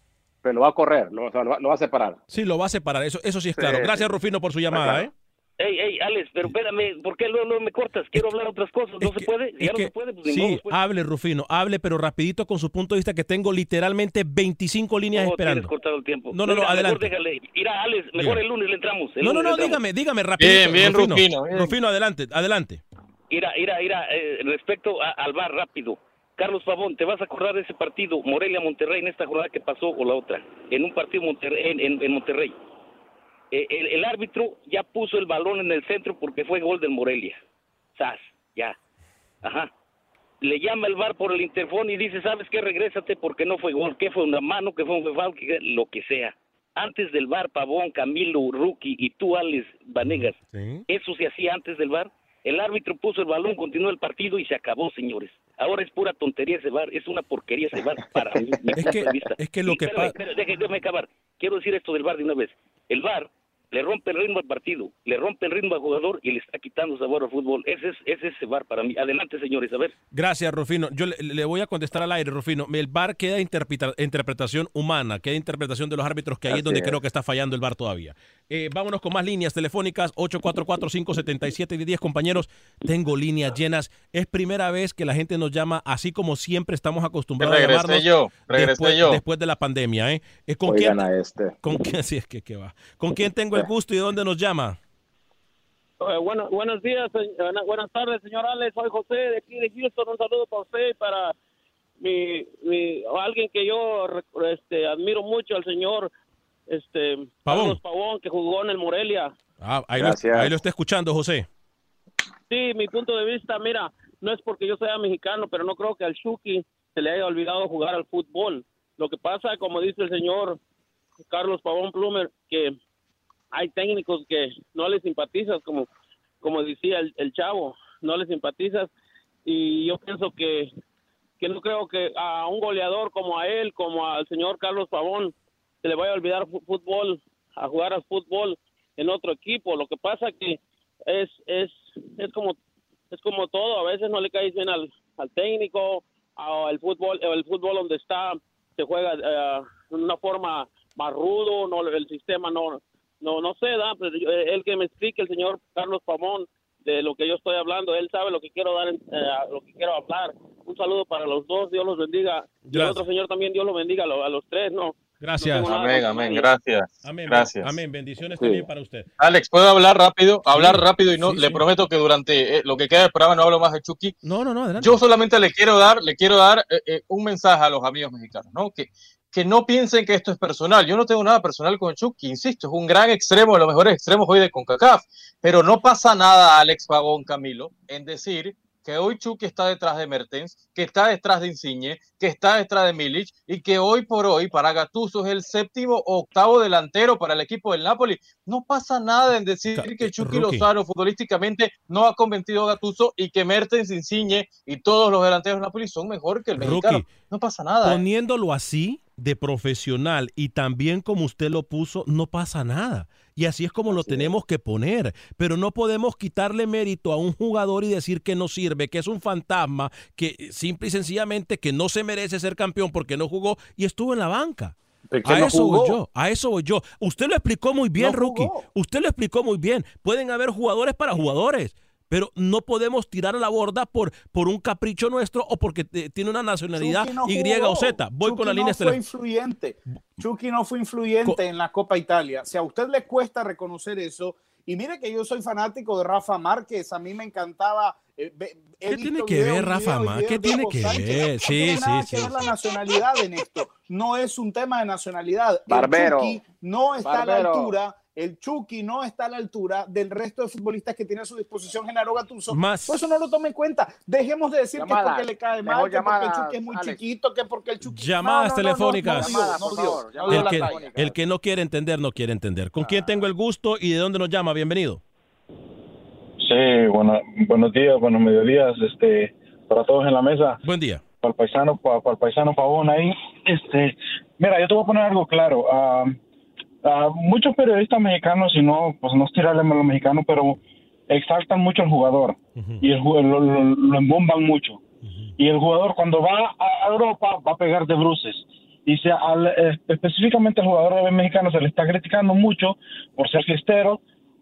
F: Pero lo va a correr, lo, lo va- lo va a separar.
C: Sí, lo va a separar, eso, eso sí es
F: Sí,
C: claro.
F: sí.
C: Gracias, Rufino, por su llamada. ¿eh?
N: Ey, ey, Alex, pero espérame, ¿por qué luego, luego me cortas? Quiero hablar otras cosas, ¿no se
C: que-
N: puede? Ya no
C: que-
N: se puede, pues
C: sí,
N: modo, pues.
C: hable, Rufino, hable, pero rapidito con su punto de vista que tengo literalmente 25 líneas
N: No,
C: esperando.
N: cortado el tiempo.
C: No, no, no,
N: Mira,
C: adelante.
N: Mejor déjale. Mira, Alex, mejor el lunes le entramos. el
C: No, no,
N: lunes
C: no, dígame, dígame rapidito.
E: Bien, bien,
C: Rufino,
E: Rufino, bien.
C: Rufino, adelante, adelante.
N: Mira, mira, mira, eh, respecto a- al bar rápido. Carlos Pavón, ¿te vas a acordar de ese partido Morelia-Monterrey en esta jornada que pasó o la otra? En un partido Monterrey, en, en- en Monterrey. Eh, el, el árbitro ya puso el balón en el centro porque fue gol del Morelia. Sas, ya. Ajá. Le llama el bar por el interfón y dice, ¿sabes qué? Regrésate porque no fue gol. ¿Qué fue? ¿Una mano? ¿Qué fue un foul? ¿Qué- Lo que sea. Antes del bar, Pavón, Camilo, Rookie y tú, Alex Vanegas.
C: Sí.
N: Eso se hacía antes del bar. El árbitro puso el balón, continuó el partido y se acabó, señores. Ahora es pura tontería ese bar, es una porquería ese bar para mí, mi
C: Es que- es que lo
N: Y
C: que
N: espérame,
C: pa-
N: espérame, deje- déjeme acabar. Quiero decir esto del bar de una vez. El bar le rompe el ritmo al partido, le rompe el ritmo al jugador y le está quitando sabor al fútbol. Ese es, ese es ese bar para mí. Adelante, señores, a ver.
C: Gracias, Rufino. Yo le, le voy a contestar al aire, Rufino. El VAR queda interpreta- interpretación humana, queda interpretación de los árbitros, que ahí es donde
F: es.
C: creo que está fallando el VAR todavía. Eh, vámonos con más líneas telefónicas, 844-577-10. Compañeros, tengo líneas llenas. Es primera vez que la gente nos llama, así como siempre estamos acostumbrados a
E: Regresé
C: llamarnos
E: yo, regresé
C: después,
E: yo.
C: después de la pandemia. ¿eh? Con
F: Oigan
C: quién,
F: a este.
C: con quién, [LAUGHS] sí, es que, que va. ¿Con quién tengo el [LAUGHS] gusto y de dónde nos llama?
K: Eh, bueno, buenos días, buena- buenas tardes, señor Alex. Soy José de aquí de Houston. Un saludo para usted y para mi, mi alguien que yo este, admiro mucho, al señor este,
C: Pavón.
K: Carlos Pavón, que jugó en el Morelia.
C: Ah, ahí, lo,
F: Gracias.
C: ahí lo está escuchando, José.
K: Sí, mi punto de vista, mira, no es porque yo sea mexicano, pero no creo que al Chucky se le haya olvidado jugar al fútbol. Lo que pasa, como dice el señor Carlos Pavón Plumer, que hay técnicos que no les simpatizas, como, como decía el, el chavo, no les simpatizas. Y yo pienso que, que no creo que a un goleador como a él, como al señor Carlos Pavón, se le vaya a olvidar fútbol, a jugar al fútbol en otro equipo. Lo que pasa que es, es, es como es como todo, a veces no le cae bien al, al técnico, al fútbol, el fútbol donde está se juega eh, de una forma más rudo, no el sistema no no no se da, pero yo- eh, el que me explique el señor Carlos Pamón de lo que yo estoy hablando, él sabe lo que quiero dar, eh, lo que quiero hablar. Un saludo para los dos, Dios los bendiga. Y el otro señor también, Dios los bendiga a los tres, ¿no?
C: Gracias.
K: No
E: Amén, amén, gracias.
C: Amén.
E: Gracias.
C: Amén. Bendiciones
F: Sí.
C: también para usted.
E: Alex, ¿puedo hablar rápido? Hablar
C: Sí.
E: rápido y no,
C: Sí,
E: le
C: sí.
E: prometo que durante eh, lo que queda del programa no hablo más de Chucky.
C: No, no, no, adelante.
E: Yo solamente le quiero dar, le quiero dar eh, eh, un mensaje a los amigos mexicanos, ¿no? Que, que no piensen que esto es personal. Yo no tengo nada personal con Chucky, insisto, es un gran extremo, de los mejores extremos hoy de CONCACAF. Pero no pasa nada, Alex Pagón Camilo, en decir que hoy Chucky está detrás de Mertens, que está detrás de Insigne, que está detrás de Milic y que hoy por hoy para Gattuso es el séptimo o octavo delantero para el equipo del Napoli. No pasa nada en decir que Chucky
C: Rookie.
E: Lozano futbolísticamente no ha convencido a Gattuso y que Mertens, Insigne y todos los delanteros del Napoli son mejor que el mexicano.
C: Rookie.
E: No pasa nada. ¿eh?
C: Poniéndolo así, de profesional y también como usted lo puso, no pasa nada. Y así es como lo tenemos que poner. Pero no podemos quitarle mérito a un jugador y decir que no sirve, que es un fantasma, que simple y sencillamente que no se merece ser campeón porque no jugó y estuvo en la banca. A
D: no
C: eso voy yo, a eso voy yo. Usted lo explicó muy bien,
D: No
C: Rookie. Usted lo explicó muy bien. Pueden haber jugadores para jugadores, pero no podemos tirar a la borda por, por un capricho nuestro o porque eh, tiene una nacionalidad
D: no
C: Y
D: jugó.
C: o Z. Voy con
D: Chucky
C: la línea
D: no fue
C: telefónica.
D: influyente. Chucky no fue influyente en la Copa Italia. Si a usted le cuesta reconocer eso, y mire que yo soy fanático de Rafa Márquez, a mí me encantaba. eh,
C: ¿Qué tiene que
D: videos,
C: ver Rafa Márquez? ¿Qué tiene que
D: Sánchez.
C: ver?
D: No
C: Sí,
D: tiene
C: sí,
D: nada
C: sí,
D: que ver la nacionalidad en esto. No es un tema de nacionalidad. El
F: Barbero.
D: Chucky no está a la
F: Barbero.
D: altura. El Chucky no está a la altura del resto de futbolistas que tiene a su disposición Genaro Gattuso.
C: Más-
D: Por eso no lo tome en cuenta. Dejemos de decir que es
F: Llamadas.
D: porque le cae
F: Mejor
D: mal, que porque el
F: llamadas,
D: Chucky es muy
F: Alex.
D: chiquito, que porque el Chucky.
C: Llamadas telefónicas. El que, que no quiere entender, no quiere entender. ¿Con quién tengo el gusto y de dónde nos llama? Bienvenido.
P: Sí, bueno, buenos días, buenos mediodías, este, para todos en la mesa.
C: Buen día.
P: Para el paisano, para, el paisano Pavón ahí, este, mira, yo te voy a poner algo claro. ah, ah, muchos periodistas mexicanos, y no, pues no es tirarle a los mexicanos, pero exaltan mucho al jugador y el, lo- lo embomban mucho. Y el jugador cuando va a Europa va a pegar de bruces. Y se, al, eh, específicamente al jugador mexicano se le está criticando mucho por ser fiestero,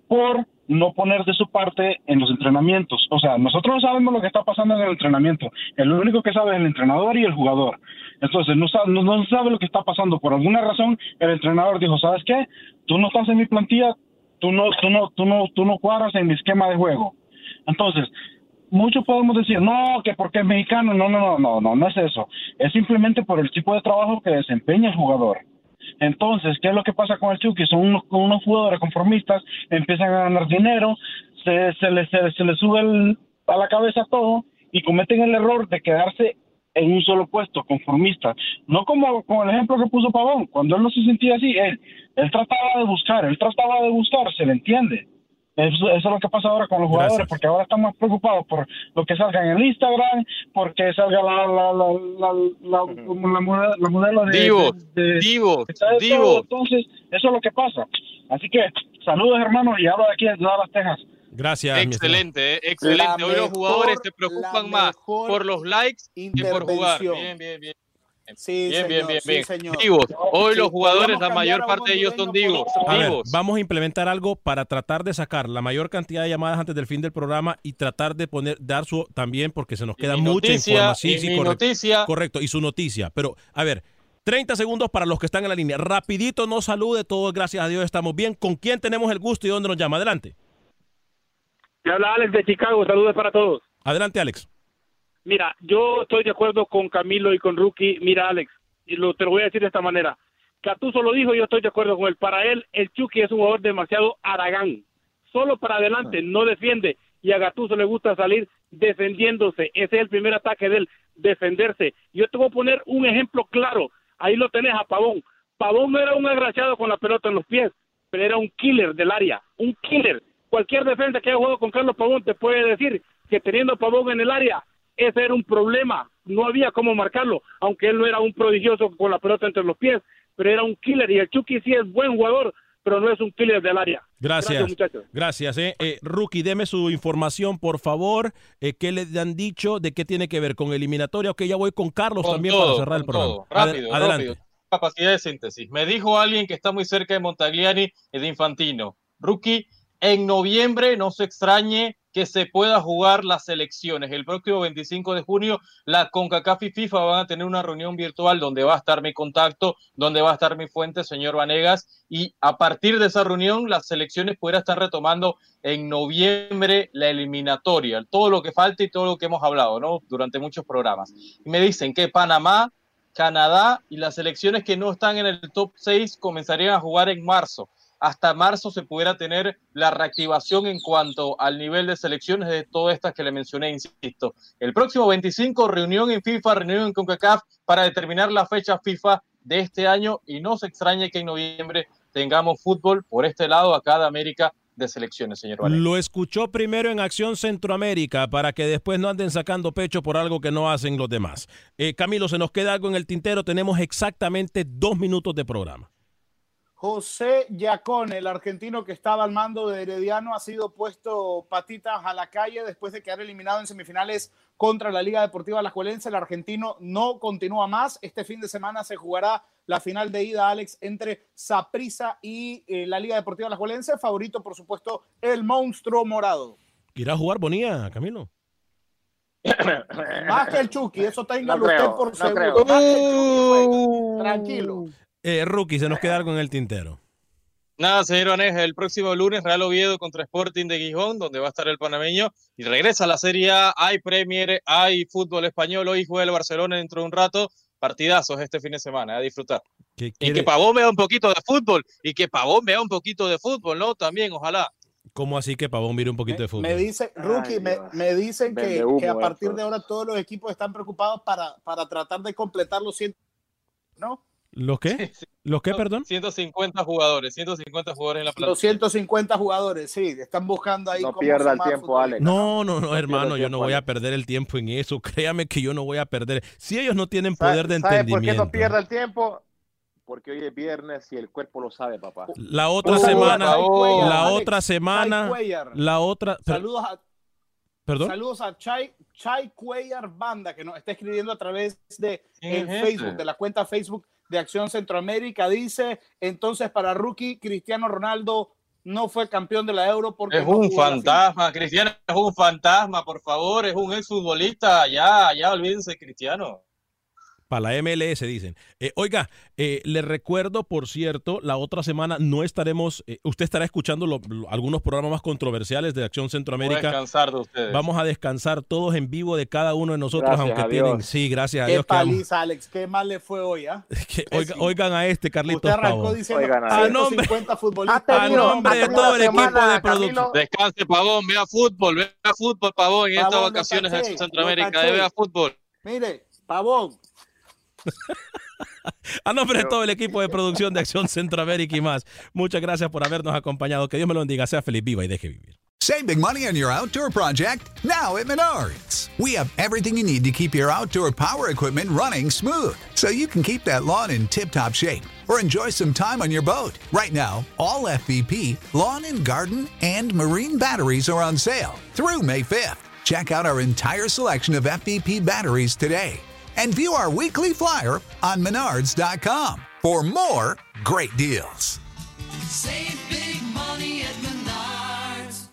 P: por no poner de su parte en los entrenamientos. O sea, nosotros no sabemos lo que está pasando en el entrenamiento. El único que sabe es el entrenador y el jugador. Entonces, no sabe, no, sabe lo que está pasando. Por alguna razón, el entrenador dijo, ¿sabes qué? Tú no estás en mi plantilla, tú no, tú no, tú no, tú no cuadras en mi esquema de juego. Entonces, muchos podemos decir, no, que porque es mexicano, no, no, no, no, no, no es eso. Es simplemente por el tipo de trabajo que desempeña el jugador. Entonces, ¿qué es lo que pasa con el Chucky? Son unos, unos jugadores conformistas, empiezan a ganar dinero, se, se les se, se les sube a la cabeza todo y cometen el error de quedarse en un solo puesto, conformista. No como, como el ejemplo que puso Pavón, cuando él no se sentía así, él, él trataba de buscar, él trataba de buscar, se le entiende. Eso, eso es lo que pasa ahora con los jugadores,
C: Gracias.
P: porque ahora están más preocupados por lo que salga en el Instagram, porque salga la, la, la, la, la, la modelo, la modelo de...
E: Divos,
P: de- de- todo.
E: divos.
P: Entonces, eso es lo que pasa. Así que, saludos hermanos, y hablo de aquí de Dallas, Texas.
C: Gracias.
E: Excelente, eh, excelente. Hoy los jugadores se preocupan más por los likes que por jugar. Bien, bien, bien.
D: Sí,
E: bien, bien, bien,
D: sí,
E: bien.
D: señor.
E: Divos. Hoy
D: Sí,
E: los jugadores, la mayor parte de ellos son divos.
C: A ver, vamos a implementar algo para tratar de sacar la mayor cantidad de llamadas antes del fin del programa y tratar de poner, dar su también, porque se nos queda mucha
E: noticia,
C: información.
E: y
C: Sí, sí,
E: mi
C: correcto.
E: noticia.
C: Correcto, y su noticia. Pero, a ver, 30 segundos para los que están en la línea. Rapidito, no salude, todos gracias a Dios estamos bien. ¿Con quién tenemos el gusto y dónde nos llama? Adelante.
K: Te habla Alex de Chicago, saludos para todos.
C: Adelante, Alex.
K: Mira, yo estoy de acuerdo con Camilo y con Rookie. Mira, Alex, y lo, te lo voy a decir de esta manera. Catuso lo dijo, yo estoy de acuerdo con él. Para él, el Chucky es un jugador demasiado aragán. Solo para adelante, no defiende. Y a Gatuso le gusta salir defendiéndose. Ese es el primer ataque de él, defenderse. Yo te voy a poner un ejemplo claro. Ahí lo tenés a Pavón. Pavón no era un agraciado con la pelota en los pies, pero era un killer del área. Un killer. Cualquier defensa que haya jugado con Carlos Pavón te puede decir que teniendo a Pavón en el área, ese era un problema. No había cómo marcarlo, aunque él no era un prodigioso con la pelota entre los pies, pero era un killer. Y el Chucky sí es buen jugador, pero no es un killer del área.
C: Gracias.
K: muchachos.
C: Gracias. eh. Eh, Rookie, deme su información, por favor. Eh, ¿Qué le han dicho? ¿De qué tiene que ver? ¿Con eliminatoria? Ok, ya voy con Carlos
E: Con
C: también
E: todo,
C: para cerrar el programa.
E: todo. Rápido,
C: adelante.
E: rápido. Capacidad de síntesis. Me dijo alguien que está muy cerca de Montagliani y de Infantino. Rookie, en noviembre no se extrañe que se pueda jugar las elecciones. El próximo 25 de junio, la CONCACAF y FIFA van a tener una reunión virtual donde va a estar mi contacto, donde va a estar mi fuente, señor Vanegas, y a partir de esa reunión, las elecciones pudieran estar retomando en noviembre la eliminatoria, todo lo que falta y todo lo que hemos hablado, ¿no? Durante muchos programas. Y me dicen que Panamá, Canadá y las selecciones que no están en el top 6 comenzarían a jugar en marzo. Hasta marzo se pudiera tener la reactivación en cuanto al nivel de selecciones de todas estas que le mencioné, insisto. El próximo 25, reunión en FIFA, reunión en CONCACAF para determinar la fecha FIFA de este año y no se extrañe que en noviembre tengamos fútbol por este lado acá de América de selecciones, señor.
C: Lo escuchó primero en Acción Centroamérica para que después no anden sacando pecho por algo que no hacen los demás. Eh, Camilo, se nos queda algo en el tintero. Tenemos exactamente dos minutos de programa.
D: José Yacón, el argentino que estaba al mando de Herediano, ha sido puesto patitas a la calle después de quedar eliminado en semifinales contra la Liga Deportiva Alajuelense. El argentino no continúa más. Este fin de semana se jugará la final de ida, Alex, entre Saprissa y eh, la Liga Deportiva Alajuelense. Favorito, por supuesto, el monstruo morado.
C: ¿Irá a jugar Bonilla, Camilo?
D: Más que el Chucky, eso téngalo
F: No
D: usted por
F: no
D: seguro.
F: creo.
D: Más que el Chucky juega. Tranquilo.
C: Eh, rookie, se nos queda algo en el tintero.
E: Nada, señor Vanegas, el próximo lunes Real Oviedo contra Sporting de Gijón, donde va a estar el panameño, y regresa a la Serie A, hay Premier, hay fútbol español, hoy juega el Barcelona dentro de un rato, partidazos este fin de semana, a disfrutar.
C: ¿Qué
E: Y que Pavón vea un poquito de fútbol, y que Pavón vea un poquito de fútbol, ¿no? También, ojalá.
C: ¿Cómo así que Pavón mire un poquito de fútbol?
D: Me dice, Rookie, me, me dicen que,
F: humo
D: que a partir de ahora todos los equipos están preocupados para, para tratar de completar los 100. ¿No?
C: ¿Los qué? ¿Los qué, perdón?
E: 150 jugadores, 150 jugadores en la plantilla.
D: Los 150 jugadores, sí, están buscando ahí
F: No
D: cómo
F: pierda el tiempo. Alex.
C: No, no, no,
F: No
C: hermano, yo no voy a perder el tiempo en eso. Créame que yo no voy a perder. Si ellos no tienen
F: ¿Sabe-
C: poder de
F: ¿Sabe por qué
C: entendimiento.
F: no pierda el tiempo? Porque hoy es viernes y el cuerpo lo sabe, papá.
C: La otra
D: Oh,
C: semana, la
D: Alex,
C: otra semana,
D: Cuellar.
C: la otra,
D: Saludos a,
C: perdón.
D: saludos a Chai, Chai Cuellar Banda, que nos está escribiendo a través de el
E: ¿Quién es
D: Facebook,
E: ese?
D: de la cuenta Facebook de Acción Centroamérica. Dice, entonces para Rookie, Cristiano Ronaldo no fue campeón de la Euro porque
E: Es
D: no
E: un fantasma, Cristiano es un fantasma, por favor, es un exfutbolista, ya, ya olvídense, Cristiano.
C: Para la MLS dicen. Eh, oiga, eh, le recuerdo, por cierto, la otra semana no estaremos, eh, usted estará escuchando lo- lo- algunos programas más controversiales de Acción
E: Voy a
C: Centroamérica.
E: descansar de ustedes.
C: Vamos a descansar todos en vivo de cada uno de nosotros,
F: Gracias
C: aunque
F: a
C: tienen, sí, gracias a
D: Qué
C: Dios. que vamos-
D: paliza, Alex, qué mal le fue hoy, ¿ah? [LAUGHS]
C: oiga- oigan a este Carlitos
D: Usted arrancó
C: Pavón.
D: diciendo
F: Oigan a-
D: 150 futbolistas.
F: Ha
C: A nombre de todo el equipo de producción.
E: Descanse, Pavón, vea fútbol, vea fútbol, Pavón, en estas
D: Pavón,
E: vacaciones de Acción Centroamérica, vea fútbol.
D: Mire, Pavón, [LAUGHS]
C: A nombre de todo el equipo de producción de Acción Centroamérica y más, muchas gracias por habernos acompañado. Que Dios me lo bendiga, sea feliz, viva y deje vivir.
Q: Save big money on your outdoor project now at Menards. We have everything you need to keep your outdoor power equipment running smooth so you can keep that lawn in tip top shape or enjoy some time on your boat. Right now, all FVP, lawn and garden, and marine batteries are on sale through May 5th. Check out our entire selection of FVP batteries today and view our weekly flyer on menards.com for more great deals.
R: Save big money at Menards.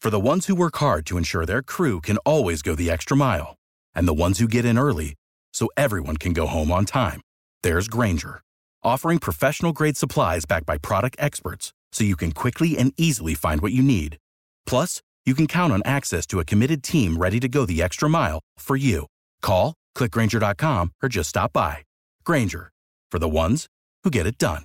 S: For the ones who work hard to ensure their crew can always go the extra mile, and the ones who get in early so everyone can go home on time, there's Granger, offering professional grade supplies backed by product experts so you can quickly and easily find what you need. Plus, you can count on access to a committed team ready to go the extra mile for you. Call, clickgranger.com, or just stop by. Granger, for the ones who get it done.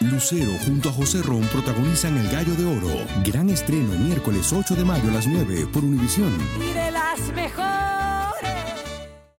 T: Lucero junto a José Ron protagonizan El Gallo de Oro. Gran estreno miércoles 8 de mayo a las 9 por Univisión.
R: Y de las mejores.